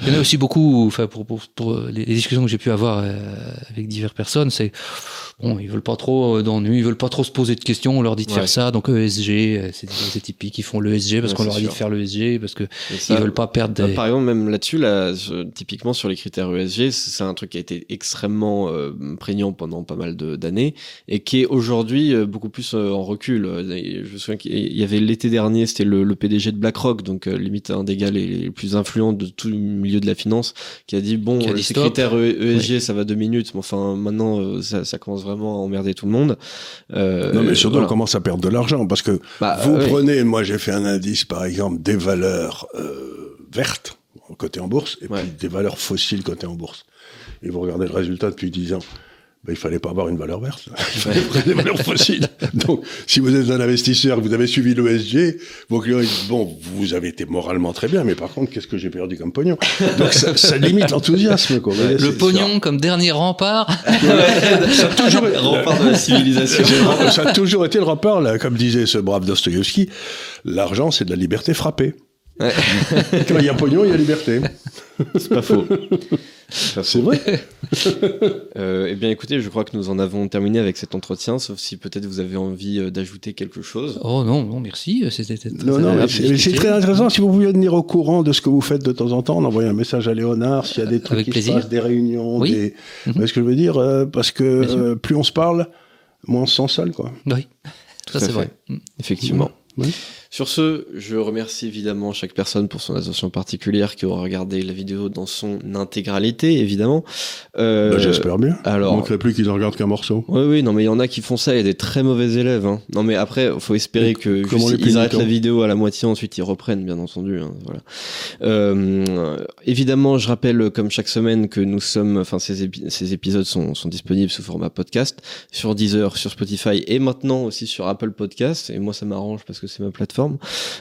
Il y en a aussi beaucoup, enfin, pour, pour, pour les discussions que j'ai pu avoir euh, avec diverses personnes, c'est bon, ils veulent pas trop euh, d'ennuis, ils veulent pas trop se poser de questions. On leur dit de ouais. faire ça, donc ESG, euh, c'est typique. Ils font l'ESG parce ouais, qu'on leur a dit de faire l'ESG parce que ça, ils veulent pas perdre. Des... Par exemple, même là-dessus, là, typiquement sur les critères ESG, c'est un truc qui a été extrêmement euh, prégnant pendant pas mal d'années et qui est aujourd'hui euh, beaucoup plus euh, en recul. Je me souviens qu'il y avait l'été dernier, c'était le, le, PDG de BlackRock, donc limite un des gars les, les, plus influents de tout le milieu de la finance, qui a dit bon, a dit ces stop. critères ESG, oui. ça va deux minutes, mais enfin maintenant ça, ça commence vraiment à emmerder tout le monde. Euh, non, mais surtout, voilà. on commence à perdre de l'argent parce que bah, vous euh, prenez, oui. moi j'ai fait un indice par exemple des valeurs euh, vertes côté en bourse et ouais. puis des valeurs fossiles côté en bourse. Et vous regardez le résultat depuis 10 ans ben, il fallait pas avoir une valeur verte. Il fallait prendre des valeurs fossiles. Donc, si vous êtes un investisseur, vous avez suivi l'ESG, vos clients disent, bon, vous avez été moralement très bien, mais par contre, qu'est-ce que j'ai perdu comme pognon? Donc, ça, ça limite l'enthousiasme, quoi. Ouais, le pognon ça. comme dernier rempart. ça a toujours été... rempart de la civilisation. ça a toujours été le rempart, là, comme disait ce brave Dostoïevski. L'argent, c'est de la liberté frappée. Ouais. Quand il y a pognon, il y a liberté. C'est pas faux. C'est vrai. euh, eh bien, écoutez, je crois que nous en avons terminé avec cet entretien, sauf si peut-être vous avez envie euh, d'ajouter quelque chose. Oh non, non, merci. C'était non, non, c'est très intéressant. Si vous pouviez tenir au courant de ce que vous faites de temps en temps, on envoie un message à Léonard s'il y a des trucs avec qui plaisir. se passent, des réunions, oui. des. Mm -hmm. ce que je veux dire euh, Parce que euh, plus on se parle, moins on se sent seul, quoi. Oui, ça c'est vrai. Effectivement. Oui. Sur ce, je remercie évidemment chaque personne pour son attention particulière qui aura regardé la vidéo dans son intégralité, évidemment. Euh, bah, J'espère bien. Alors, il manquerait plus qu'ils en regardent qu'un morceau. Oui, oui, non, mais il y en a qui font ça. Il y a des très mauvais élèves. Hein. Non, mais après, il faut espérer que ils arrêtent la vidéo à la moitié, ensuite ils reprennent, bien entendu. Hein, voilà. Euh, évidemment, je rappelle, comme chaque semaine, que nous sommes, enfin, ces, épi ces épisodes sont, sont, disponibles sous format podcast sur Deezer, sur Spotify et maintenant aussi sur Apple Podcast. Et moi, ça m'arrange parce que c'est ma plateforme plateforme.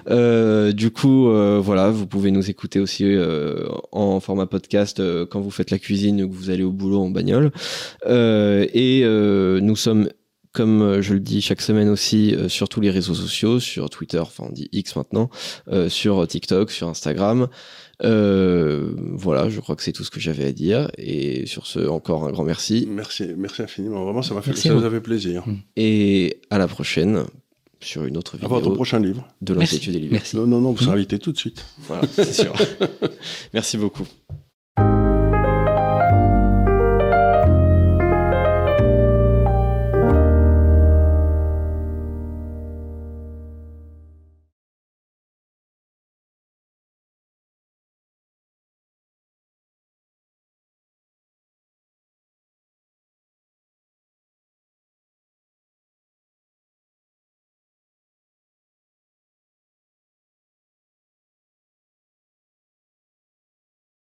Euh, du coup, euh, voilà, vous pouvez nous écouter aussi euh, en format podcast euh, quand vous faites la cuisine ou que vous allez au boulot en bagnole. Euh, et nous sommes comme je le dis chaque semaine aussi, euh, sur tous les réseaux sociaux, sur Twitter, enfin on dit X maintenant, euh, sur TikTok, sur Instagram. Euh, voilà, je crois que c'est tout ce que j'avais à dire. Et sur ce, encore un grand merci. Merci, merci infiniment. Vraiment, ça m'a fait, Merci ça vous. a fait plaisir. Et à la prochaine sur une autre vidéo. Avant ton prochain livre. De l'inquiétude et Merci. Non, non, non, vous mmh. serez invité tout de suite. Voilà, c'est sûr. Merci beaucoup.